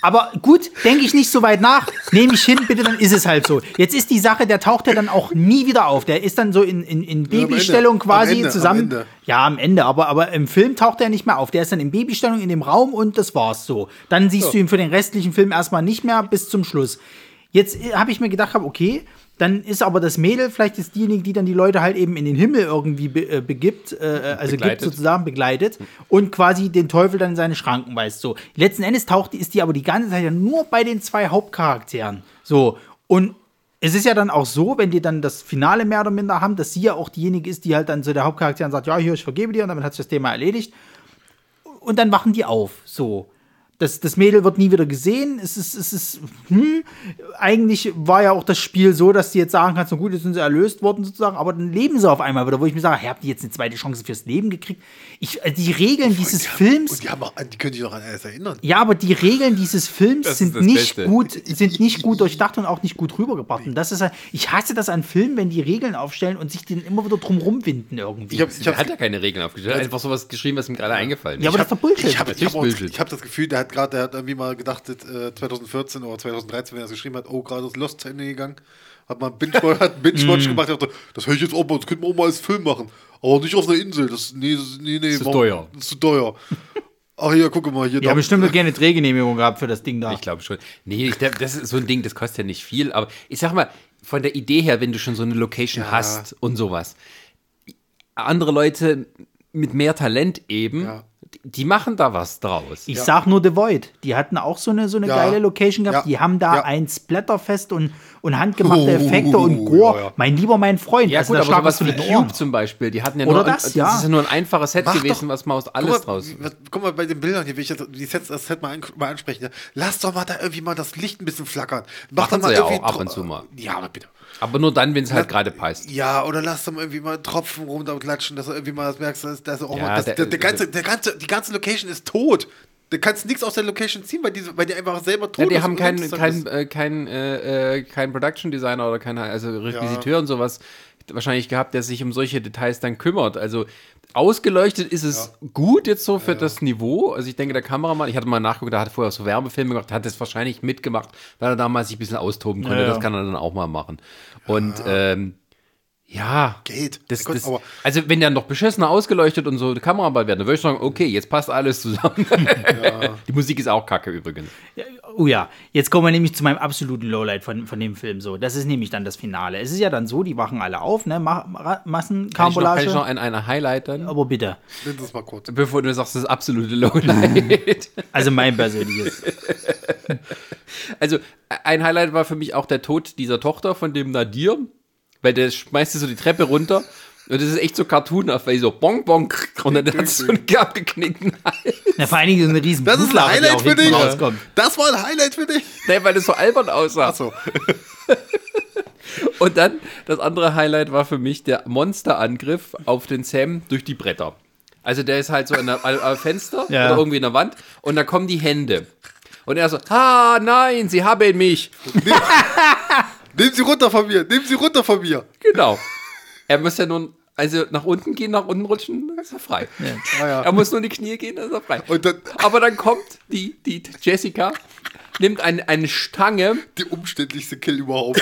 Aber gut, denke ich nicht so weit nach. Nehme ich hin, bitte, dann ist es halt so. Jetzt ist die Sache, der taucht ja dann auch nie wieder auf. Der ist dann so in, in, in am Babystellung Ende. quasi Am Ende, am zusammen. Ende. Ja, am Ende, aber, aber im Film taucht er nicht mehr auf. Der ist dann in Babystellung in dem Raum und das war's so. Dann siehst du ihn für den restlichen Film erstmal nicht mehr bis zum Schluss. Jetzt äh, habe ich mir gedacht, hab, okay, dann ist aber das Mädel vielleicht ist diejenige, die dann die Leute halt eben in den Himmel irgendwie be, äh, begibt, äh, also gibt Begleitet. sozusagen begleitet und quasi den Teufel dann in seine Schranken weist. So, letzten Endes taucht ist die aber die ganze Zeit ja nur bei den zwei Hauptcharakteren. So und es ist ja dann auch so, wenn die dann das Finale mehr oder minder haben, dass sie ja auch diejenige ist, die halt dann so der Hauptcharakter sagt, ja, hier, ich vergebe dir und damit hat sich das Thema erledigt. Und dann wachen die auf. So. Das, das Mädel wird nie wieder gesehen. Es ist, es ist, hm, eigentlich war ja auch das Spiel so, dass die jetzt sagen kannst, na gut, jetzt sind sie erlöst worden sozusagen, aber dann leben sie auf einmal wieder, wo ich mir sage, hey, habt ihr jetzt eine zweite Chance fürs Leben gekriegt? Ich, äh, die Regeln dieses Films, Und die, haben auch, die können sich noch an alles erinnern. ja, aber die Regeln dieses Films sind nicht Beste. gut, sind nicht gut durchdacht und auch nicht gut rübergebracht. Und das ist, halt- ich hasse das an Filmen, wenn die Regeln aufstellen und sich den immer wieder drum rumwinden irgendwie. Ich habe ich hab, hat ja keine Regeln aufgestellt. Einfach sowas geschrieben, was ihm gerade eingefallen ist. ja, aber das ist doch Bullshit. ich hab, Natürlich hab, hab das Gefühl, der hat gerade, der hat irgendwie mal gedacht, äh, 2014 oder 2013, wenn er das geschrieben hat, oh, gerade ist Lost zu Ende gegangen, hat mal einen Binge-Watch *laughs* hat Binge-Watch Mm. gemacht, der dachte, das höre ich jetzt auch mal, das könnten wir auch mal als Film machen. Aber nicht auf einer Insel, das, nee, das, nee, nee. ist warum- teuer. Das ist zu teuer. Ach hier, guck mal, hier. Haben bestimmt gerne Drehgenehmigung gehabt für das Ding da. Ich glaube schon. Nee, ich, das ist so ein Ding, das kostet ja nicht viel, aber ich sag mal, von der Idee her, wenn du schon so eine Location hast und sowas, andere Leute mit mehr Talent eben, Ja. Die, machen da was draus. Ich sag nur The Void. Die hatten auch so eine, so eine Ja. geile Location gehabt. Ja. Die haben da Ja. ein Splatterfest und, und handgemachte Oh, *laughs* Effekte und Gore. ja, ja. Mein lieber mein Freund. ja, also gut, aber wir wie. Cube zum Beispiel, die hatten ja Oder nur, das, ja. ist ja nur ein einfaches Set Mach gewesen, doch- was man aus Guck alles mal, draus. was- Guck mal bei den Bildern hier, wie ich das, die Sets, das Set mal, an, mal ansprechen. Ja. Lass doch mal da irgendwie mal das Licht ein bisschen flackern. Mach Machen da mal sie ja irgendwie auch ab und zu mal. Ja, aber bitte. Aber nur dann, wenn es halt gerade passt. Ja, oder lass doch mal irgendwie mal Tropfen runterklatschen, dass du irgendwie mal das merkst, dass, dass auch Ja, mal, das, der- der, der, ganze, der ganze, die ganze Location ist tot. Du kannst nichts aus der Location ziehen, weil die, weil die einfach selber tot Ja, die haben keinen uninteressant kein, äh, kein, äh, äh, kein Production Designer oder kein also Requisiteur und sowas wahrscheinlich gehabt, der sich um solche Details dann kümmert. Also ausgeleuchtet ist es gut jetzt so für das Niveau. Also ich denke, der Kameramann, ich hatte mal nachgeguckt, der hat vorher so Werbefilme gemacht, hat das wahrscheinlich mitgemacht, weil er damals sich ein bisschen austoben konnte. Ja, ja. Das kann er dann auch mal machen. Und ähm, Ja. Geht. Das, das, aber- also wenn dann noch beschissener ausgeleuchtet und so eine Kameraarbeit werden, dann würde ich sagen, okay, jetzt passt alles zusammen. *laughs* Die Musik ist auch kacke übrigens. Oh ja, jetzt kommen wir nämlich zu meinem absoluten Lowlight von, von dem Film. So, das ist nämlich dann das Finale. Es ist ja dann so, die wachen alle auf, ne? Ma Ma Kann ich noch, kann ich Massenkarambolage. noch ein, ein Highlight dann? Aber bitte. Nimm das mal kurz. Bevor du sagst, das absolute Lowlight. *laughs* Also mein persönliches. Also ein Highlight war für mich auch der Tod dieser Tochter von dem Nadir, weil der schmeißt sie so die Treppe runter. Und das ist echt so cartoonhaft, weil die so bong bong *laughs* und dann hat sie so einen abgeknickten Hals. Ja, vor allen Dingen so eine riesen Das ist ein Highlight auch für hinten dich. rauskommt. Das war ein Highlight für dich. Nee, weil das so albern aussah. Achso. *laughs* Und dann das andere Highlight war für mich der Monsterangriff auf den Sam durch die Bretter. Also der ist halt so an einem Fenster Ja. oder irgendwie in der Wand und da kommen die Hände. Und er so, ah nein, sie haben mich. *laughs* Nimm sie runter von mir. Nimm sie runter von mir. Genau. Er muss ja nun, also nach unten gehen, nach unten rutschen, dann ist er frei. Ah, ja. Er muss nur in die Knie gehen, dann ist er frei. Und dann Aber dann kommt die, die Jessica, nimmt ein, eine Stange die umständlichste Kill überhaupt.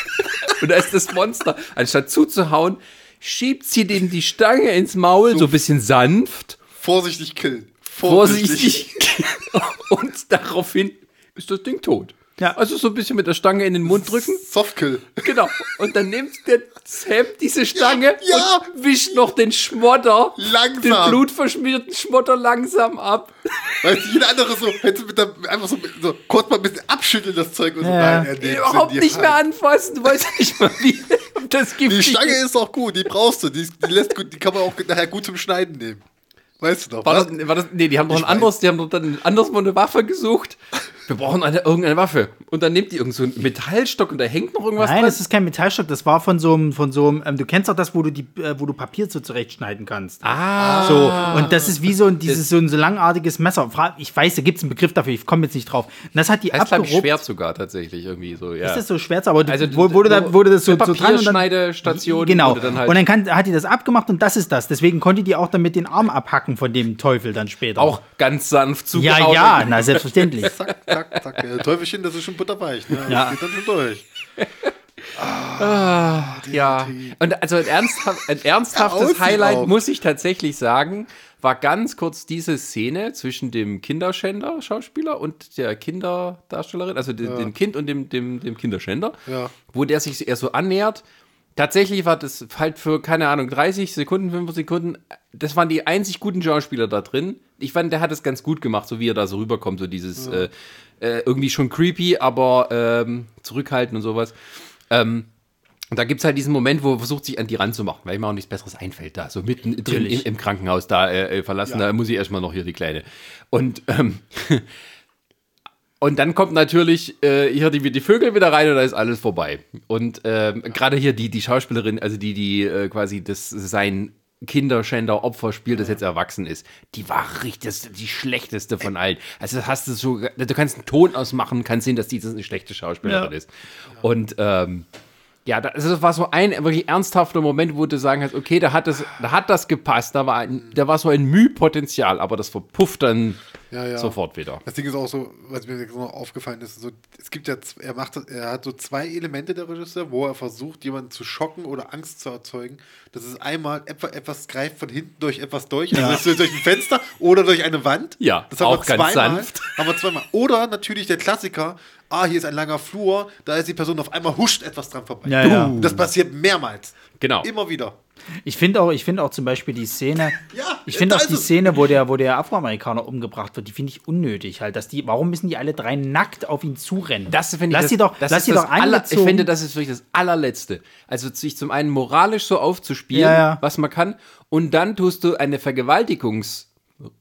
*laughs* und da ist das Monster. Anstatt zuzuhauen, schiebt sie dem die Stange ins Maul, so ein bisschen sanft, Vorsichtig killen. vorsichtig. *laughs* Und daraufhin ist das Ding tot. Ja. Also so ein bisschen mit der Stange in den Mund drücken. Softkill. Genau. Und dann nimmt der Sam diese Stange Ja, ja. und wischt noch den Schmotter, Langsam. den blutverschmierten Schmotter langsam ab. Weißt du, jeder andere so, hätte mit der, einfach so, so kurz mal ein bisschen abschütteln das Zeug und so Ja. nein, er Überhaupt nicht mehr anfassen. Du weißt nicht mal, wie *laughs* das gibt. Die Stange ist auch gut, die brauchst du. Die, die, lässt gut, die kann man auch nachher gut zum Schneiden nehmen. Weißt du doch. War was? das, war das, nee, die haben doch ein anderes, die haben doch dann anderes Mal eine Waffe gesucht. Wir brauchen eine, irgendeine Waffe. Und dann nimmt die irgend so einen Metallstock und da hängt noch irgendwas Nein, dran. das ist kein Metallstock, das war von so einem, von so einem, ähm, du kennst doch das, wo du die, äh, wo du Papier so zurechtschneiden kannst. ah. So, und das ist wie so ein, dieses, so ein so langartiges Messer. Ich weiß, da gibt es einen Begriff dafür, ich komme jetzt nicht drauf. Und das hat die Heißt, abgeruppt. Schwert sogar tatsächlich irgendwie so, ja. Ist das so schwer, aber Also, wo, wurde, da, wurde das so, eine so dran Papierschneidestation Genau. dann halt- und dann kann, hat die das abgemacht und das ist das. Deswegen konnte die auch damit den Arm abhacken von dem Teufel dann später. auch ganz sanft Ja, zugehauen. ja, na, selbstverständlich. *laughs* Zack, zack. Der Teufelchen, das ist schon butterweich. Ne? Ja. Das geht dann schon durch. Ja. Und also ein, ernsthaft, ein ernsthaftes Highlight, auch. muss ich tatsächlich sagen, war ganz kurz diese Szene zwischen dem Kinderschänder-Schauspieler und der Kinderdarstellerin, also dem, dem Kind und dem, dem, dem Kinderschänder, Ja. wo der sich eher so annähert. Tatsächlich war das halt für, keine Ahnung, 30 Sekunden, 5 Sekunden, das waren die einzig guten Schauspieler da drin. Ich fand, der hat es ganz gut gemacht, so wie er da so rüberkommt, so dieses äh, äh, irgendwie schon creepy, aber ähm, zurückhaltend und sowas. Ähm, und da gibt es halt diesen Moment, wo er versucht, sich an die ranzumachen, weil ihm auch nichts Besseres einfällt da. So mitten drin im, im Krankenhaus da äh, äh, verlassen, da muss ich erstmal noch hier die Kleine. Und, ähm, *laughs* und dann kommt natürlich äh, hier die, die Vögel wieder rein und da ist alles vorbei. Und ähm, gerade hier die, die Schauspielerin, also die, die äh, quasi das sein Kinderschänder Opfer spielt, das jetzt erwachsen ist, die war richtig das, die schlechteste von allen. Also hast du so, du kannst einen Ton ausmachen, kannst sehen, dass die das eine schlechte Schauspielerin Ja. ist. Und ähm, ja, da- also das war so ein wirklich ernsthafter Moment, wo du sagen hast, okay, da hat das, da hat das gepasst, da war, ein, da war so ein Mühpotenzial, aber das verpufft dann Ja, ja. sofort wieder. Das Ding ist auch so, was mir so noch aufgefallen ist, so, es gibt ja, er macht, er hat so zwei Elemente der Regisseur, wo er versucht, jemanden zu schocken oder Angst zu erzeugen. Das ist einmal etwa, etwas greift von hinten durch etwas durch, also das ist durch ein Fenster oder durch eine Wand. Ja, das haben auch wir ganz zweimal, sanft. Haben wir zweimal. Oder natürlich der Klassiker, ah, hier ist ein langer Flur, da ist die Person auf einmal huscht etwas dran vorbei. Ja, ja. Das passiert mehrmals. Genau. Immer wieder. Ich finde auch, ich finde auch zum Beispiel die Szene, Ja, ich finde auch die es. Szene, wo der, wo der Afroamerikaner umgebracht wird, die finde ich unnötig halt, dass die, warum müssen die alle drei nackt auf ihn zurennen? Das finde ich lass das, die doch, das lass das doch aller, Ich finde, das ist wirklich das allerletzte. Also sich zum einen moralisch so aufzuspielen, Ja, ja. was man kann, und dann tust du eine Vergewaltigungs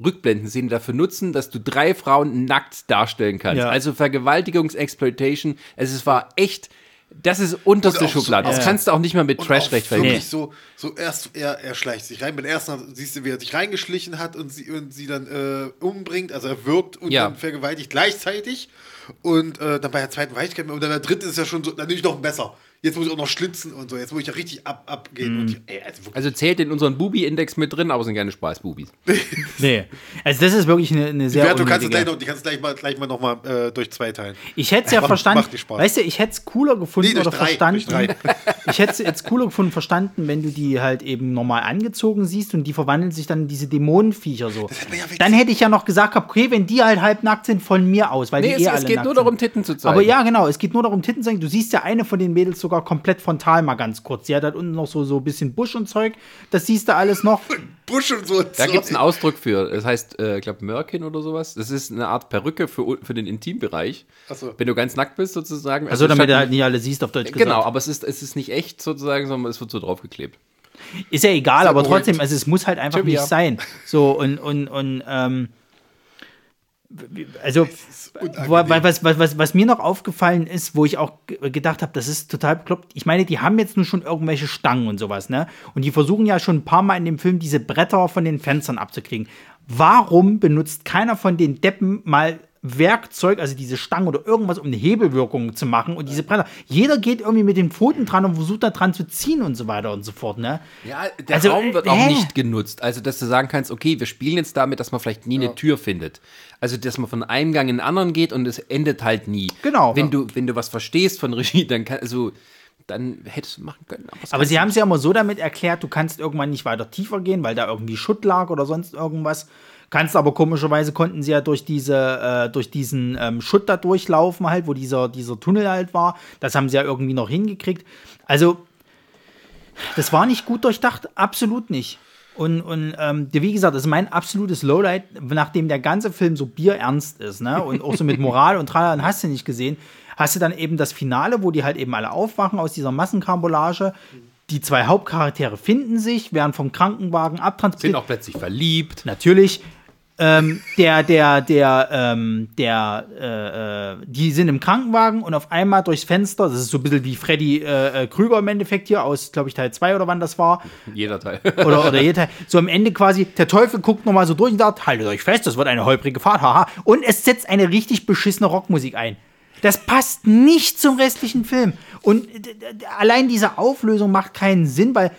Rückblendenszene dafür nutzen, dass du drei Frauen nackt darstellen kannst. Ja. Also Vergewaltigungs-Exploitation. Es ist- war echt, das ist unterste auch so- Schublade. Das kannst du auch nicht mehr mit Trash rechtfertigen. wirklich so, so erst, er, er schleicht sich rein. Beim ersten Mal siehst du, wie er sich reingeschlichen hat und sie, und sie dann äh, umbringt. Also er wirkt und Ja. dann vergewaltigt gleichzeitig. Und äh, dann bei der zweiten mehr. Und dann der dritten ist ja schon so, natürlich noch besser. Jetzt muss ich auch noch schlitzen und so. Jetzt muss ich ja richtig ab, abgehen. Und, ey, also Also zählt in unseren Bubi-Index mit drin, aber sind keine Spaßbubis. *laughs* Nee. Also das ist wirklich eine, eine die sehr Wertung kannst du gleich, noch, die kannst du gleich mal, gleich mal nochmal äh, durch zwei teilen. Ich hätte es ja Macht- verstanden. macht Spaß. Weißt du, ich hätte es cooler gefunden Nee, durch oder drei, verstanden. durch drei. *laughs* Ich hätte es jetzt cooler gefunden, verstanden, wenn du die halt eben normal angezogen siehst und die verwandeln sich dann in diese Dämonenviecher so. ja dann hätte ich ja noch gesagt, okay, wenn die halt halbnackt sind, von mir aus, weil Nee, die es, eh es alle geht nackt nur sind. darum, Titten zu zeigen. Aber ja, genau, es geht nur darum, Titten zu zeigen. Du siehst ja eine von den Mädels sogar komplett frontal mal ganz kurz. Die hat halt unten noch so, so ein bisschen Busch und Zeug. Das siehst du alles noch. *laughs* Busch und so. Da gibt es einen Ausdruck für. Das heißt, äh, ich glaube, Mörkin oder sowas. Das ist eine Art Perücke für, für den Intimbereich. So. Wenn du ganz nackt bist, sozusagen. Also damit du statt- halt nicht alle siehst auf Deutsch gesagt. Genau, aber es ist, es ist nicht echt sozusagen, sondern es wird so draufgeklebt. Ist ja egal, Sehr aber beruhigend. trotzdem, also es muss halt einfach Trivia. nicht sein. So, und, und, und, ähm, also, was, was, was, was mir noch aufgefallen ist, wo ich auch ge- gedacht habe, das ist total bekloppt. Ich meine, die haben jetzt nur schon irgendwelche Stangen und sowas, ne? Und die versuchen ja schon ein paar Mal in dem Film diese Bretter von den Fenstern abzukriegen. Warum benutzt keiner von den Deppen mal Werkzeug, also diese Stangen oder irgendwas, um eine Hebelwirkung zu machen und diese Bretter. Jeder geht irgendwie mit den Pfoten dran und versucht da dran zu ziehen und so weiter und so fort, ne? Ja, der Also, Raum wird äh, auch hä? nicht genutzt. Also, dass du sagen kannst, okay, wir spielen jetzt damit, dass man vielleicht nie eine Tür findet. Also, dass man von einem Gang in den anderen geht und es endet halt nie. Genau. Wenn Ja. du, wenn du was verstehst von Regie, dann kann, also, dann hättest du machen können. Aber kannst sie haben es ja immer so damit erklärt, du kannst irgendwann nicht weiter tiefer gehen, weil da irgendwie Schutt lag oder sonst irgendwas. Kannst aber komischerweise konnten sie ja durch diese, äh, durch diesen ähm, Schutt da durchlaufen halt, wo dieser, dieser Tunnel halt war. Das haben sie ja irgendwie noch hingekriegt. Also, das war nicht gut durchdacht, absolut nicht. Und, und ähm, wie gesagt, das ist mein absolutes Lowlight, nachdem der ganze Film so bierernst ist, ne? Und auch so mit Moral und Tralala, hast du nicht gesehen, hast du dann eben das Finale, wo die halt eben alle aufwachen aus dieser Massenkarambolage. Die zwei Hauptcharaktere finden sich, werden vom Krankenwagen sind abtransportiert. auch plötzlich verliebt. Natürlich. Ähm, der, der, der, ähm, der, äh, äh, die sind im Krankenwagen und auf einmal durchs Fenster, das ist so ein bisschen wie Freddy äh, äh, Krüger im Endeffekt hier aus, glaube ich, Teil 2 oder wann das war, *laughs* Jeder Teil. oder, oder jeder Teil. So am Ende quasi, der Teufel guckt nochmal so durch und sagt, haltet euch fest, das wird eine holprige Fahrt, haha. Und es setzt eine richtig beschissene Rockmusik ein. Das passt nicht zum restlichen Film. Und d- allein diese Auflösung macht keinen Sinn, weil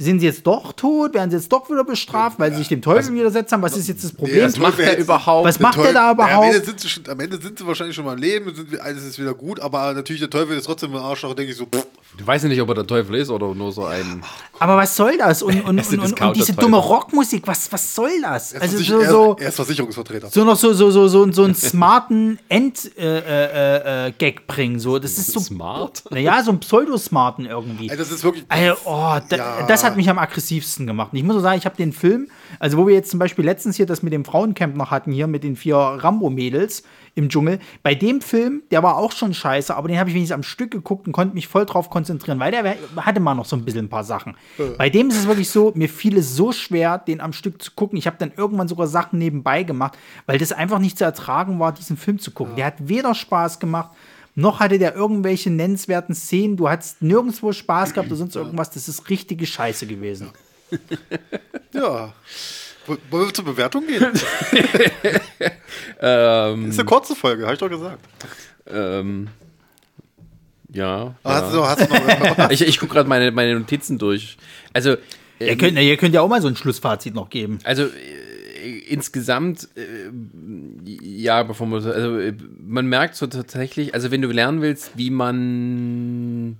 sind sie jetzt doch tot? Werden sie jetzt doch wieder bestraft, weil sie sich dem Teufel widersetzt haben? Was ist jetzt das Problem? das macht er überhaupt? Was macht der da Ja, am, Ende überhaupt? sind sie schon, am Ende sind sie wahrscheinlich schon mal am Leben, sind, alles ist wieder gut, aber natürlich der Teufel ist trotzdem ein Arschloch, denke ich so, pff, Du weißt ja nicht, ob er der Teufel ist oder nur so ein. Aber was soll das? Und, und, *laughs* und, und, und diese dumme Rockmusik, was, was soll das? er, ist Also so, er, so, er ist Versicherungsvertreter. so noch so, so, so, so, so einen smarten End-Gag äh, äh, äh, Gag bringen. So. Das ist so. Smart? Naja, so ein Pseudosmarten irgendwie. Ey, das ist wirklich. Also, oh, da, Ja. das hat mich am aggressivsten gemacht. Und ich muss auch sagen, ich habe den Film, also wo wir jetzt zum Beispiel letztens hier das mit dem Frauencamp noch hatten, hier mit den vier Rambo-Mädels im Dschungel, bei dem Film, der war auch schon scheiße, aber den habe ich wenigstens am Stück geguckt und konnte mich voll drauf konzentrieren, weil der hatte mal noch so ein bisschen ein paar Sachen. Bei dem ist es wirklich so, mir fiel es so schwer, den am Stück zu gucken. Ich habe dann irgendwann sogar Sachen nebenbei gemacht, weil das einfach nicht zu ertragen war, diesen Film zu gucken. Der hat weder Spaß gemacht, noch hatte der irgendwelche nennenswerten Szenen. Du hattest nirgendwo Spaß gehabt oder sonst irgendwas. Das ist richtige Scheiße gewesen. Ja. *laughs* Wo- Wollen wir zur Bewertung gehen? *laughs* Ähm, ist eine kurze Folge, habe ich doch gesagt. ähm, ja. Aber Hast, du, hast du noch. *laughs* Ich, ich gucke gerade meine, meine Notizen durch. Also, Ihr könnt, ihr könnt ja auch mal so ein Schlussfazit noch geben. Also äh, insgesamt, äh, ja, bevor man, also äh, man merkt so tatsächlich, also wenn du lernen willst, wie man,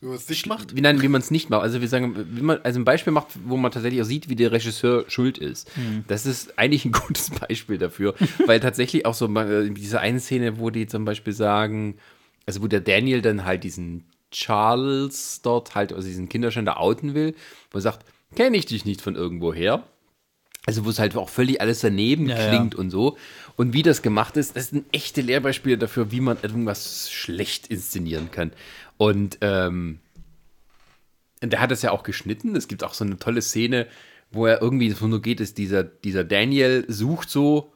Wie man es nicht macht? wie, nein, wie man es nicht macht, also wir sagen, wie man, also ein Beispiel macht, wo man tatsächlich auch sieht, wie der Regisseur schuld ist. Das ist eigentlich ein *laughs* gutes Beispiel dafür, weil tatsächlich auch so äh, diese eine Szene, wo die zum Beispiel sagen, also wo der Daniel dann halt diesen Charles dort halt, also diesen Kinderschein da outen will, wo er sagt, kenne ich dich nicht von irgendwo her. Also wo es halt auch völlig alles daneben Ja, klingt und so. Und wie das gemacht ist, das sind echte Lehrbeispiele dafür, wie man irgendwas schlecht inszenieren kann. Und ähm, der hat das ja auch geschnitten. Es gibt auch so eine tolle Szene, wo er irgendwie, so geht es, dieser, dieser Daniel sucht so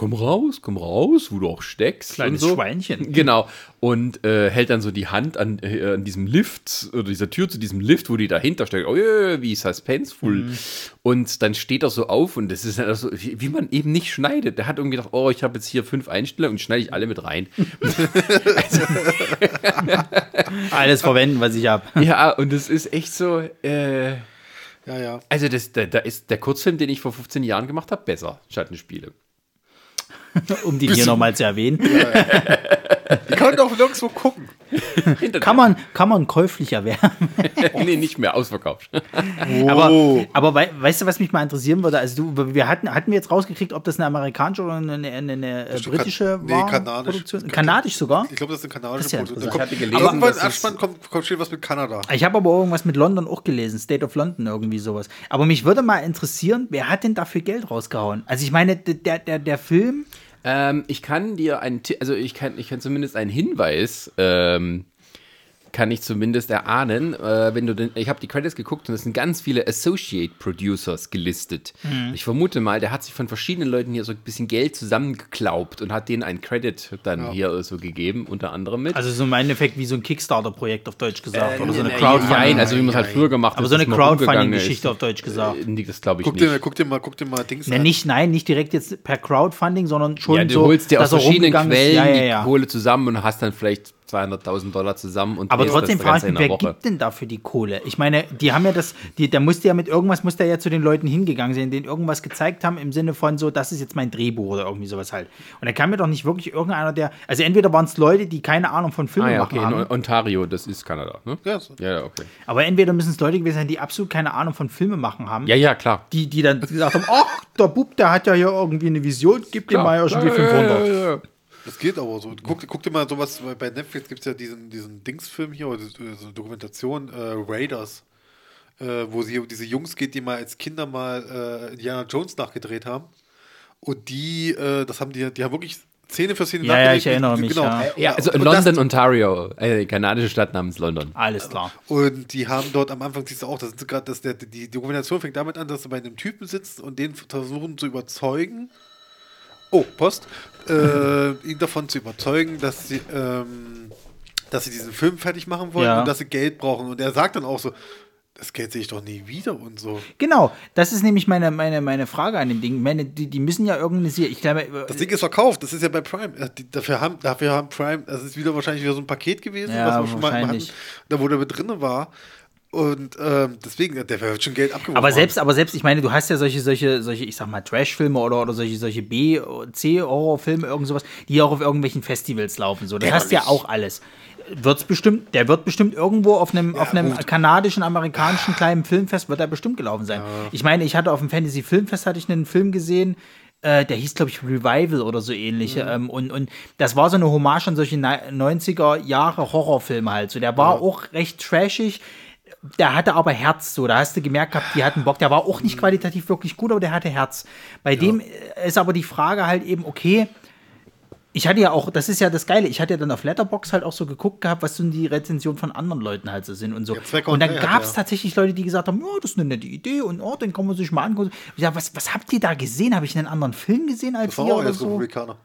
komm raus, komm raus, wo du auch steckst. Kleines und so. Schweinchen. Genau. Und äh, hält dann so die Hand an, äh, an diesem Lift oder dieser Tür zu diesem Lift, wo die dahinter steckt. Oh, ja, wie suspenseful. Mhm. Und dann steht er so auf und das ist halt so, wie, wie man eben nicht schneidet. Der hat irgendwie gedacht, oh, ich habe jetzt hier fünf Einstellungen und schneide ich alle mit rein. *laughs* Alles verwenden, was ich habe. ja, und das ist echt so, äh, Ja, ja. also das, da, da ist der Kurzfilm, den ich vor 15 Jahren gemacht habe, besser. Schattenspiele. *laughs* Um die hier nochmal zu erwähnen. *laughs* Die kann doch nirgendwo gucken. Kann man, kann man käuflich erwerben. *laughs* nee, nicht mehr, ausverkauft. Aber, aber wei weißt du, was mich mal interessieren würde? Also du, wir hatten, hatten wir jetzt rausgekriegt, ob das eine amerikanische oder eine, eine, eine britische kan- nee, war? kanadisch. Produktion? Kanadisch sogar? Ich glaube, das ist eine kanadische Das ist ja Produktion. Ich hatte gelesen, Irgendwann dass im Abspann kommt, kommt steht was mit Kanada. Ich habe aber irgendwas mit London auch gelesen, State of London, irgendwie sowas. Aber mich würde mal interessieren, wer hat denn dafür Geld rausgehauen? Also ich meine, der, der, der Film, Ähm, ich kann dir einen, also ich kann, ich kann zumindest einen Hinweis, ähm, kann ich zumindest erahnen, äh, wenn du den, ich habe die Credits geguckt und es sind ganz viele Associate Producers gelistet. Mhm. Ich vermute mal, der hat sich von verschiedenen Leuten hier so ein bisschen Geld zusammengeklaubt und hat denen einen Credit dann hier so gegeben, unter anderem mit. also so im Endeffekt wie so ein Kickstarter-Projekt auf Deutsch gesagt. oder so eine Äh, Crowdfunding. Nein, also wie man es halt früher gemacht hat. aber so eine Crowdfunding-Geschichte auf Deutsch gesagt. Äh, das glaube ich Guck nicht. dir, guck dir mal, guck dir mal Dings Ne, an. nicht, nein, nicht direkt jetzt per Crowdfunding, sondern schon ja, du so, holst dir aus er verschiedenen rumgegangen ist. Quellen Ja, ja, die ja. Kohle zusammen und hast dann vielleicht 200.000 Dollar zusammen und Aber drehst trotzdem das frage ich in mich, wer Woche. gibt denn dafür die Kohle? Ich meine, die haben ja das, die, der musste ja mit irgendwas, muss der ja zu den Leuten hingegangen sein, denen irgendwas gezeigt haben im Sinne von so, das ist jetzt mein Drehbuch oder irgendwie sowas halt. Und da kam mir doch nicht wirklich irgendeiner, der, also entweder waren es Leute, die keine Ahnung von Filmen Ah ja, machen okay, in haben, Ontario, das ist Kanada, ne? Ja, so. Ja, ja, okay. aber entweder müssen es Leute gewesen sein, die absolut keine Ahnung von Filme machen haben, Ja, ja, klar. die, die dann gesagt haben, ach, der Bub, der hat ja hier irgendwie eine Vision, gib dem mal irgendwie 500. Das geht aber so. Guck, guck dir mal sowas, bei- bei Netflix gibt es ja diesen, diesen Dingsfilm hier, oder so eine Dokumentation, äh, Raiders, äh, wo sie diese Jungs geht, die mal als Kinder mal äh, Indiana Jones nachgedreht haben. Und die, äh, das haben die, die haben wirklich Szene für Szene Ja, ja, ich erinnere mich, ja. Ja, also und London, das, Ontario, äh, kanadische Stadt namens London. Alles klar. Und die haben dort am Anfang, siehst du auch, das sind gerade, dass der, die Dokumentation fängt damit an, dass du bei einem Typen sitzt und den versuchen zu überzeugen. Oh, Post. Äh, ihn davon zu überzeugen, dass sie, ähm, dass sie diesen Film fertig machen wollen Ja. und dass sie Geld brauchen. Und er sagt dann auch so, das Geld sehe ich doch nie wieder und so. Genau, das ist nämlich meine, meine, meine Frage an dem Ding. Meine, die, die müssen ja irgendwie, ich glaube, Das Ding ist verkauft, das ist ja bei Prime. Ja, die, dafür, haben, dafür haben Prime, das ist wieder wahrscheinlich wieder so ein Paket gewesen, Ja, was wir schon mal hatten, da wo der mit drin war. Und ähm, deswegen, der wird schon Geld abgeworfen. Aber selbst, aber selbst, ich meine, du hast ja solche, solche, solche, ich sag mal, Trash-Filme oder, oder solche, solche B-, C-Horrorfilme, irgend sowas, die auch auf irgendwelchen Festivals laufen. So, das Ja, hast du ja auch alles. Wird's bestimmt, der wird bestimmt irgendwo auf einem, auf einem gut. kanadischen, amerikanischen kleinen Filmfest, wird er bestimmt gelaufen sein. Ich meine, ich hatte auf dem Fantasy-Filmfest hatte ich einen Film gesehen, äh, der hieß, glaube ich, Revival oder so ähnlich. Ähm, und, und das war so eine Hommage an solche Ni- 90er Jahre Horrorfilme halt. So, der war auch recht trashig. Der hatte aber Herz, so. Da hast du gemerkt gehabt, die hatten Bock. Der war auch nicht qualitativ wirklich gut, aber der hatte Herz. Bei dem äh, ist aber die Frage halt eben, okay, ich hatte ja auch, das ist ja das Geile, ich hatte ja dann auf Letterbox halt auch so geguckt gehabt, was so die Rezensionen von anderen Leuten halt so sind und so. Ja, und dann gab es ja. tatsächlich Leute, die gesagt haben, ja, das ist eine nette Idee und oh, den kann man sich mal angucken. Ja, was, was habt ihr da gesehen? Habe ich einen anderen Film gesehen als das war ihr oder so? Republikaner.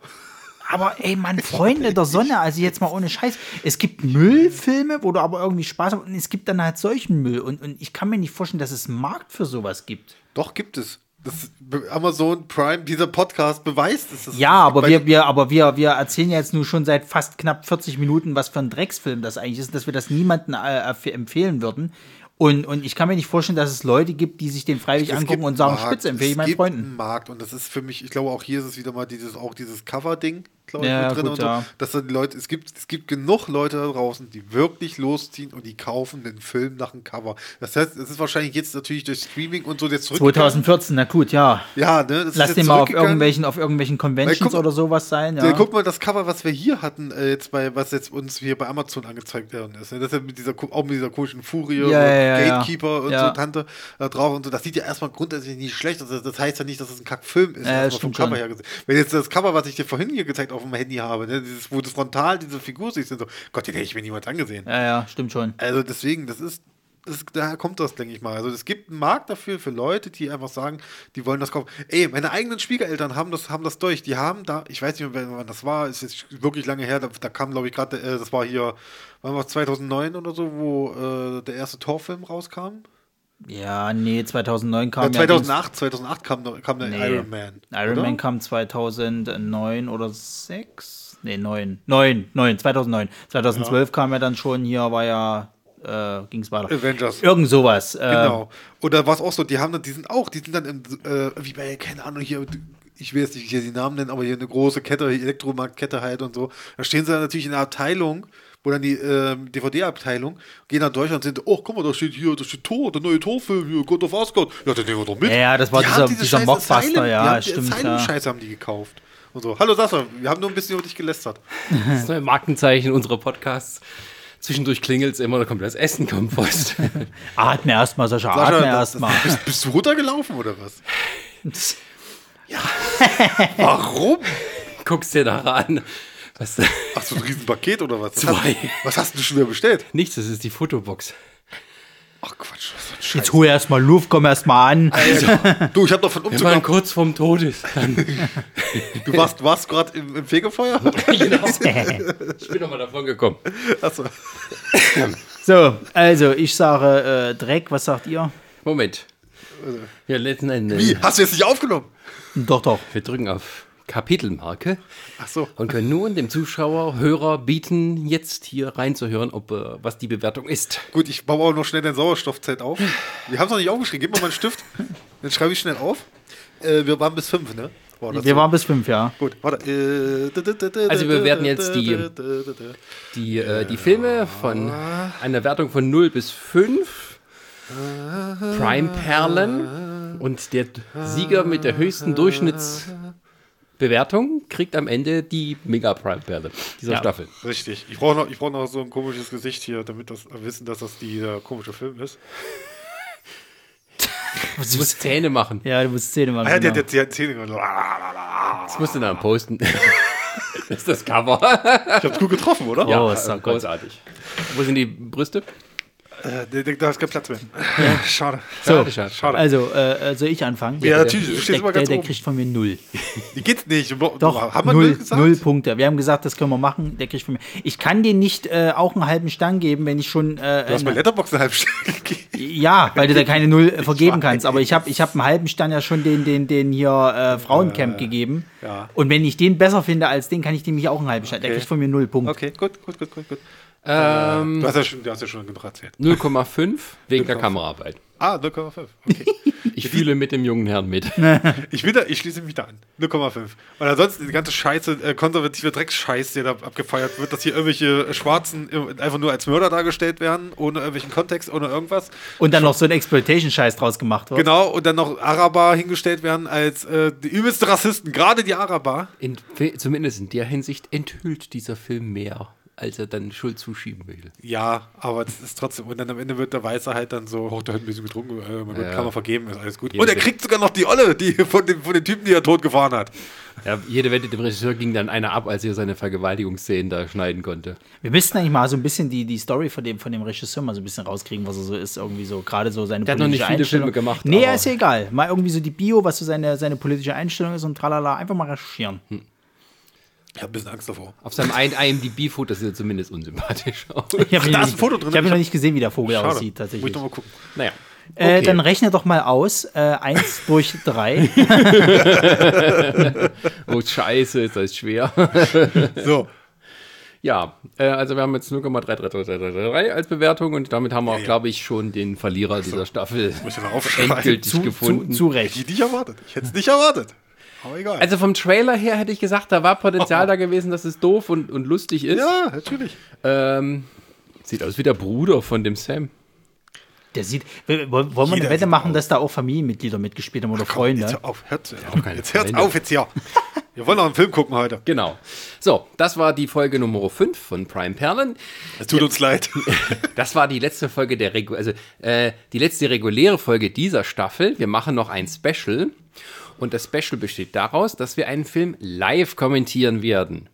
Aber ey, Mann, Freunde der Sonne, also jetzt mal ohne Scheiß. Es gibt Müllfilme, wo du aber irgendwie Spaß hast und es gibt dann halt solchen Müll. Und, und ich kann mir nicht vorstellen, dass es einen Markt für sowas gibt. Doch, gibt es. Das Amazon Prime, dieser Podcast beweist es. Das Ja, aber wir, wir, aber wir, wir erzählen ja jetzt nur schon seit fast knapp 40 Minuten, was für ein Drecksfilm das eigentlich ist, dass wir das niemandem äh, empf- empfehlen würden. Und, und ich kann mir nicht vorstellen, dass es Leute gibt, die sich den freiwillig Es angucken gibt und sagen, einen Spitze empfehle ich es meinen gibt Freunden. einen Markt und das ist für mich, ich glaube auch hier ist es wieder mal dieses, auch dieses Cover-Ding, glaube ich, Ja, mit drin gut, und so, ja. dass dann die Leute, es gibt, es gibt genug Leute da draußen, die wirklich losziehen und die kaufen den Film nach dem Cover. Das heißt, es ist wahrscheinlich jetzt natürlich durch Streaming und so jetzt zurückgegangen. 2014, na gut, ja. Ja, ne? Das Lass den mal auf irgendwelchen, auf irgendwelchen Conventions guck- oder sowas sein. Ja. Guck mal, das Cover, was wir hier hatten, äh, jetzt bei, was jetzt uns hier bei Amazon angezeigt worden ist. Ne? Das ist ja mit dieser, auch mit dieser komischen Furie, Ja, und. Gatekeeper und so Tante da drauf und so. Das sieht ja erstmal grundsätzlich nicht schlecht aus. Das, das heißt ja nicht, dass es ein Kackfilm ist, das vom Cover her gesehen. Wenn jetzt das Cover, was ich dir vorhin hier gezeigt auf dem Handy habe, ne? dieses, wo du frontal diese Figur siehst, und so, Gott, den hätte ich mir niemals angesehen. ja, ja, stimmt schon. Also deswegen, das ist das, daher kommt das, denke ich mal. Also es gibt einen Markt dafür für Leute, die einfach sagen, die wollen das kaufen. Ey, meine eigenen Schwiegereltern haben das, haben das durch. Die haben da, ich weiß nicht mehr, wann das war, ist jetzt wirklich lange her, da, da kam, glaube ich, gerade, äh, das war hier, wann war es, 2009 oder so, wo äh, der erste Torfilm rauskam. Ja, nee, 2009 kam Ja, ja 2008, 2008 kam, kam der Nee. Iron Man. Iron oder? Man kam 2009 oder 6? Nee, 9. 9, 9, 2009. 2012 kam ja dann schon, hier war ja, äh, ging es weiter. Avengers. Irgend sowas. Äh, Genau. Da war es auch so, die haben dann, die sind auch, die sind dann in, äh, wie bei, keine Ahnung, hier, ich will jetzt nicht hier die Namen nennen, aber hier eine große Kette, Elektromarktkette halt und so. Da stehen sie dann natürlich in einer Abteilung, wo dann die ähm, DVD-Abteilung, gehen da durch und sind, oh, guck mal, da steht hier, da steht Tor, der neue Torfilm, hier, God of Asgard. Ja, den nehmen wir doch mit. Ja, ja, das war Die dieser- haben diese dieser Mockbuster, ja, die haben stimmt, Die ja. Asylum-Scheiße haben die gekauft. Und so, hallo Sascha, wir haben nur ein bisschen über dich gelästert. *laughs* Das neue Markenzeichen unserer Podcasts. Zwischendurch klingelt es immer, da kommt das Essen, kommt Post. *laughs* Atme erstmal, Sascha, Sascha, atme erstmal. Bist, bist du runtergelaufen oder was? *laughs* Warum? Guckst dir nachher an. Was, Hast du ein Riesenpaket oder was? Zwei. Was hast du schon wieder bestellt? nichts, das ist die Fotobox. Ach Quatsch, was für ein Jetzt Scheiß. hol erstmal Luft, komm erstmal an. Du, ich hab doch von Wenn Umzug. man noch- kurz vorm Tod ist, dann. Du warst, warst gerade im, im Fegefeuer? *laughs* genau. *laughs* Ich bin nochmal davon gekommen. Achso. So, also ich sage äh, Dreck, was sagt ihr? Moment. Ja, letzten Endes. Wie? Hast du jetzt nicht aufgenommen? Doch, doch. Wir drücken auf Kapitelmarke Ach so. und können nun dem Zuschauer, Hörer bieten, jetzt hier reinzuhören, ob, äh, was die Bewertung ist. Gut, ich baue auch noch schnell dein Sauerstoffzelt auf. Wir haben es noch nicht aufgeschrieben. Gib mir mal einen Stift. Dann schreibe ich schnell auf. Äh, wir waren bis fünf, ne? War das Wir so? waren bis fünf, ja. Gut, warte. Äh, Also wir werden jetzt die- Die, äh, die Filme von einer Wertung von 0 bis 5. Prime-Perlen. Und der Sieger mit der höchsten Durchschnittsbewertung kriegt am Ende die Mega-Prime-Perle dieser Ja. Staffel. Richtig. Ich brauche noch, ich brauch noch so ein komisches Gesicht hier, damit das wissen, dass das dieser komische Film ist. *laughs* Du musst Zähne machen. Ja, du musst Szene machen. Ah, ja, der, genau. der, der Zähne gemacht. Das musst du dann posten. *laughs* Das ist das Cover. Ich hab's gut getroffen, oder? Ja. Oh, ist gut. großartig. Wo sind die Brüste? Äh, der, der, da ist kein Platz mehr. *laughs* Schade. So, Schade, schade. Schade. also, äh, soll ich anfangen? Ja, natürlich. Der, stehst immer der, ganz der oben. kriegt von mir null. Die geht's nicht. Doch, haben wir null, null gesagt? null Punkte. Wir haben gesagt, das können wir machen. Der kriegt von mir. Ich kann dir nicht äh, auch einen halben Stern geben, wenn ich schon. Äh, Du hast bei eine- Letterboxd eine halbe Stunde *laughs* gegeben. ja, weil du da keine Null äh, vergeben kannst. Aber ich habe ich hab einen halben Stern ja schon den, den, den hier äh, Frauencamp gegeben. ja. Und wenn ich den besser finde als den, kann ich dem nicht auch einen halben. Der Okay. kriegt von mir null Punkte. Okay, gut, gut, gut, gut, gut. Ähm, Du hast ja schon, du hast ja schon genug erzählt. 0,5 wegen der 0,5. Kameraarbeit. Ah, 0,5. Okay. *laughs* Ich fühle mit dem jungen Herrn mit. *laughs* ich, will da, ich schließe mich da an. 0,5. Und ansonsten die ganze Scheiße, äh, konservative Drecksscheiß, der da abgefeiert wird, dass hier irgendwelche Schwarzen einfach nur als Mörder dargestellt werden, ohne irgendwelchen Kontext, ohne irgendwas. Und dann noch so ein Exploitation-Scheiß draus gemacht wird. Genau, und dann noch Araber hingestellt werden als äh, die übelste Rassisten, gerade die Araber. In, zumindest in der Hinsicht enthüllt dieser Film mehr, als er dann Schuld zuschieben will. Ja, aber das ist trotzdem. Und dann am Ende wird der Weiße halt dann so, oh, der hat ein bisschen getrunken, äh, mein Gott, Ja. kann man vergeben, ist alles gut. Jede und er kriegt sogar noch die Olle, die von dem, von dem Typen, die er tot gefahren hat. Ja, jede Wette dem Regisseur ging dann einer ab, als er seine Vergewaltigungsszenen da schneiden konnte. Wir müssten eigentlich mal so ein bisschen die, die Story von dem, von dem Regisseur mal so ein bisschen rauskriegen, was er so ist. Irgendwie so, gerade so seine Der hat noch nicht viele Einstellung. Filme gemacht, Nee, aber- ist ja egal. Mal irgendwie so die Bio, was so seine, seine politische Einstellung ist und tralala. Einfach mal recherchieren. Ich habe ein bisschen Angst davor. Auf seinem ein- IMDb-Foto sieht er zumindest unsympathisch aus. Ich habe ihn, da noch ist nicht- ein Foto drin. ich hab ihn Ich noch nicht gesehen, wie der Vogel Schade. aussieht, Muss ich tatsächlich. mal gucken. Naja. Äh, Okay. dann rechne doch mal aus. Äh, eins *laughs* durch drei. *laughs* Oh, scheiße, ist das schwer. So, *laughs* ja, äh, also wir haben jetzt 0,33333 als Bewertung und damit haben wir auch, ja. glaube ich, schon den Verlierer dieser Staffel endgültig zu, zu, gefunden. zu Hätte Recht. ich nicht erwartet. Ich hätte es nicht erwartet. Aber egal. also vom Trailer her hätte ich gesagt, da war Potenzial *laughs* da gewesen, dass es doof und, und lustig ist. ja, natürlich. Ähm, sieht aus wie der Bruder von dem Sam. Der sieht. Wollen wollen wir eine Wette machen, dass da auch Familienmitglieder mitgespielt haben oder Komm, Freunde? Jetzt hör auf, hört, keine jetzt hört auf jetzt hier. Wir wollen noch einen Film gucken heute. Genau. So, das war die Folge Nummer 5 von Prime Perlen. Es tut uns leid. *laughs* Das war die letzte Folge der Regu also äh, die letzte reguläre Folge dieser Staffel. Wir machen noch ein Special und das Special besteht daraus, dass wir einen Film live kommentieren werden.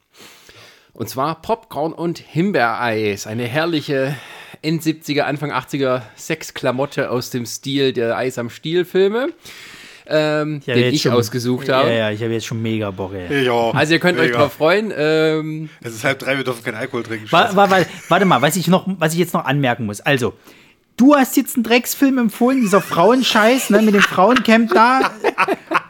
Und zwar Popcorn und Himbeereis, eine herrliche End 70er, Anfang 80er Sexklamotte aus dem Stil der Eis am Stiel-Filme, ähm, Ja, den ich schon- ausgesucht Ja, habe. ja, ich habe jetzt schon mega Bock, ey. Ja. Also ihr könnt euch mega. drauf freuen. Ähm, Es ist halb drei, wir dürfen keinen Alkohol trinken. Wa wa wa warte mal, was ich, noch, was ich jetzt noch anmerken muss. Also, du hast jetzt einen Drecksfilm empfohlen, dieser Frauenscheiß, ne, mit dem Frauencamp da.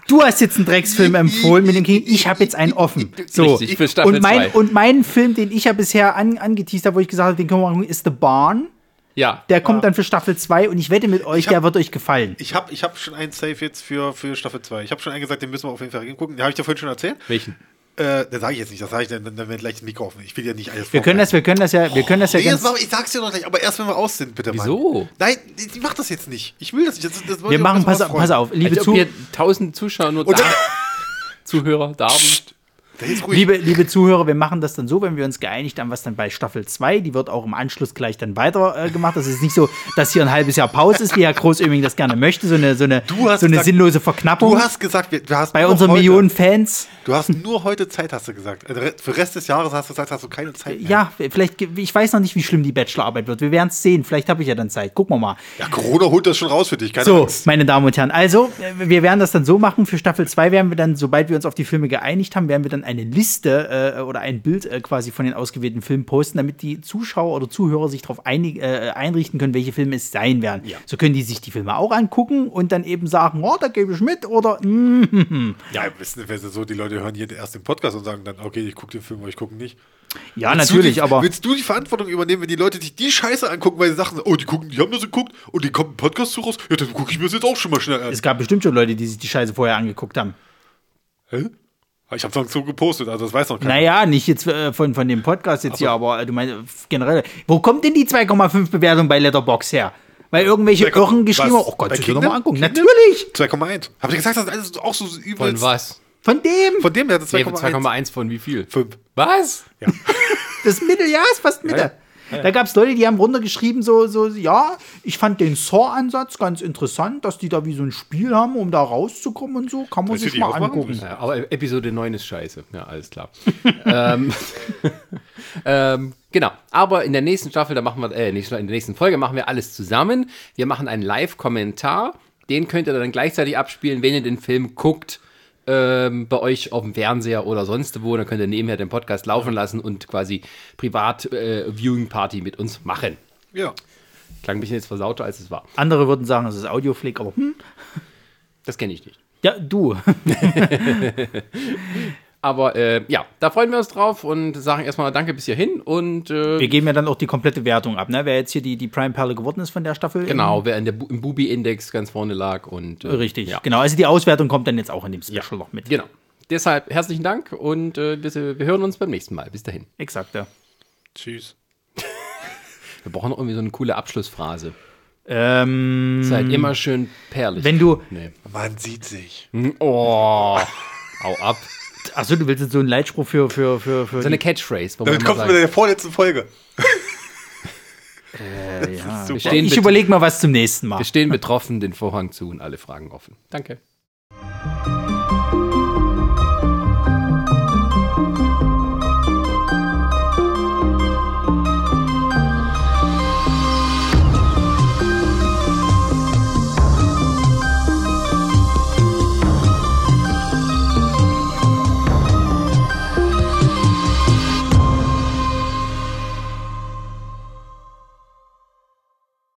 Du hast jetzt einen Drecksfilm empfohlen mit dem King. Ich habe jetzt einen offen. So. Richtig, für Staffel und, mein, zwei. und mein Film, den ich ja bisher an, angeteased habe, wo ich gesagt habe, den können wir machen, ist The Barn. ja, Der kommt dann für Staffel 2 und ich wette mit euch, hab- der wird euch gefallen. Ich habe ich hab schon einen Safe jetzt für, für Staffel 2. Ich habe schon einen gesagt, den müssen wir auf jeden Fall gucken. Den habe ich dir vorhin schon erzählt. welchen? Äh, den sage ich jetzt nicht, das sage ich dann, dann, wird gleich das Mikro offen. Ich will ja nicht alles Wir können das, wir können das ja, wir können das ja Nee, das ganz. wir- ich sag's dir noch gleich, aber erst wenn wir aus sind, bitte. Mann. Wieso? Nein, die, macht das jetzt nicht. Ich will das nicht. Das, das Wir machen, mal pass, auf- pass auf, liebe, Als ob Zu, wir tausend Zuschauer nur Und da, *laughs* Zuhörer da haben. Liebe, liebe Zuhörer, wir machen das dann so, wenn wir uns geeinigt haben, was dann bei Staffel 2, die wird auch im Anschluss gleich dann weiter äh, gemacht. Das ist nicht so, dass hier ein halbes Jahr Pause ist, wie Herr Großöming das gerne möchte, so eine, so eine, so eine gesagt- sinnlose Verknappung. du hast gesagt, du hast bei unseren heute, Millionen Fans. Du hast nur heute Zeit, hast du gesagt. Also Für den Rest des Jahres hast du gesagt, hast du keine Zeit mehr. Ja, vielleicht, ich weiß noch nicht, wie schlimm die Bachelorarbeit wird. Wir werden es sehen. Vielleicht habe ich ja dann Zeit. Gucken wir mal. Ja, Corona holt das schon raus für dich. Keine So, Angst. meine Damen und Herren, also, äh, wir werden das dann so machen. Für Staffel 2 werden wir dann, sobald wir uns auf die Filme geeinigt haben, werden wir dann eine Liste äh, oder ein Bild äh, quasi von den ausgewählten Filmen posten, damit die Zuschauer oder Zuhörer sich darauf äh, einrichten können, welche Filme es sein werden. So können die sich die Filme auch angucken und dann eben sagen, oh, da gebe ich mit oder mm, *laughs* Ja, wissen wir so, die Leute hören hier erst den Podcast und sagen dann, okay, ich gucke den Film, aber ich gucke nicht. ja, Willst natürlich, die, aber Willst du die Verantwortung übernehmen, wenn die Leute sich die Scheiße angucken, weil sie sagen, oh, die gucken, die haben das geguckt und die kommt ein Podcast zu raus? Ja, dann gucke ich mir das jetzt auch schon mal schnell an. es gab bestimmt schon Leute, die sich die Scheiße vorher angeguckt haben. Hä? Ich habe es so gepostet, also das weiß noch keiner. Naja, nicht jetzt äh, von, von dem Podcast jetzt hier, aber äh, du meinst generell. Wo kommt denn die 2,5 Bewertung bei Letterbox her? Weil irgendwelche Irren geschrieben haben, oh Gott, ich mal angucken. Kingdom? Natürlich! 2,1. Habt ihr gesagt, das ist alles auch so Von übel? was? Von dem! Von dem, der hat Nee, 2,1. 2,1 von wie viel? 5. Was? Das Mittel, ja, ist fast Mitte. Da gab es Leute, die haben runtergeschrieben, so, so, ja, ich fand den Saw-Ansatz ganz interessant, dass die da wie so ein Spiel haben, um da rauszukommen und so. Kann man Willst sich mal angucken. Ja, aber Episode 9 ist scheiße. Ja, alles klar. *laughs* ähm, *laughs* ähm, genau. Aber in der nächsten Staffel, da machen wir, äh, in der nächsten Folge machen wir alles zusammen. Wir machen einen Live-Kommentar. Den könnt ihr dann gleichzeitig abspielen, wenn ihr den Film guckt. Ähm, bei euch auf dem Fernseher oder sonst wo, dann könnt ihr nebenher den Podcast laufen lassen und quasi privat äh, Viewing Party mit uns machen. Ja. Klang ein bisschen jetzt versauter, als es war. Andere würden sagen, es ist Audioflick, aber hm, Das kenne ich nicht. ja, du. *laughs* *laughs* Aber äh, ja, da freuen wir uns drauf und sagen erstmal Danke bis hierhin und äh, Wir geben ja dann auch die komplette Wertung ab, ne? Wer jetzt hier die, die Prime-Perle geworden ist von der Staffel. Genau, wer in der im Bubi-Index ganz vorne lag und äh, Richtig, ja. genau. Also die Auswertung kommt dann jetzt auch in dem Special noch mit. Genau. Deshalb herzlichen Dank und äh, wir wir hören uns beim nächsten Mal. Bis dahin. Exakt, ja. Tschüss. *laughs* Wir brauchen noch irgendwie so eine coole Abschlussphrase. Ähm, Seid immer schön perlig. wenn du, nee. Man sieht sich. Oh, *laughs* hau ab. Achso, du willst jetzt so einen Leitspruch für, für, für, für So eine Catchphrase. Damit kommt sagt, mit der vorletzten Folge. *laughs* ja. Super. stehen Ich überlege mal was zum nächsten Mal. wir stehen betroffen, den Vorhang zu und alle Fragen offen. Danke.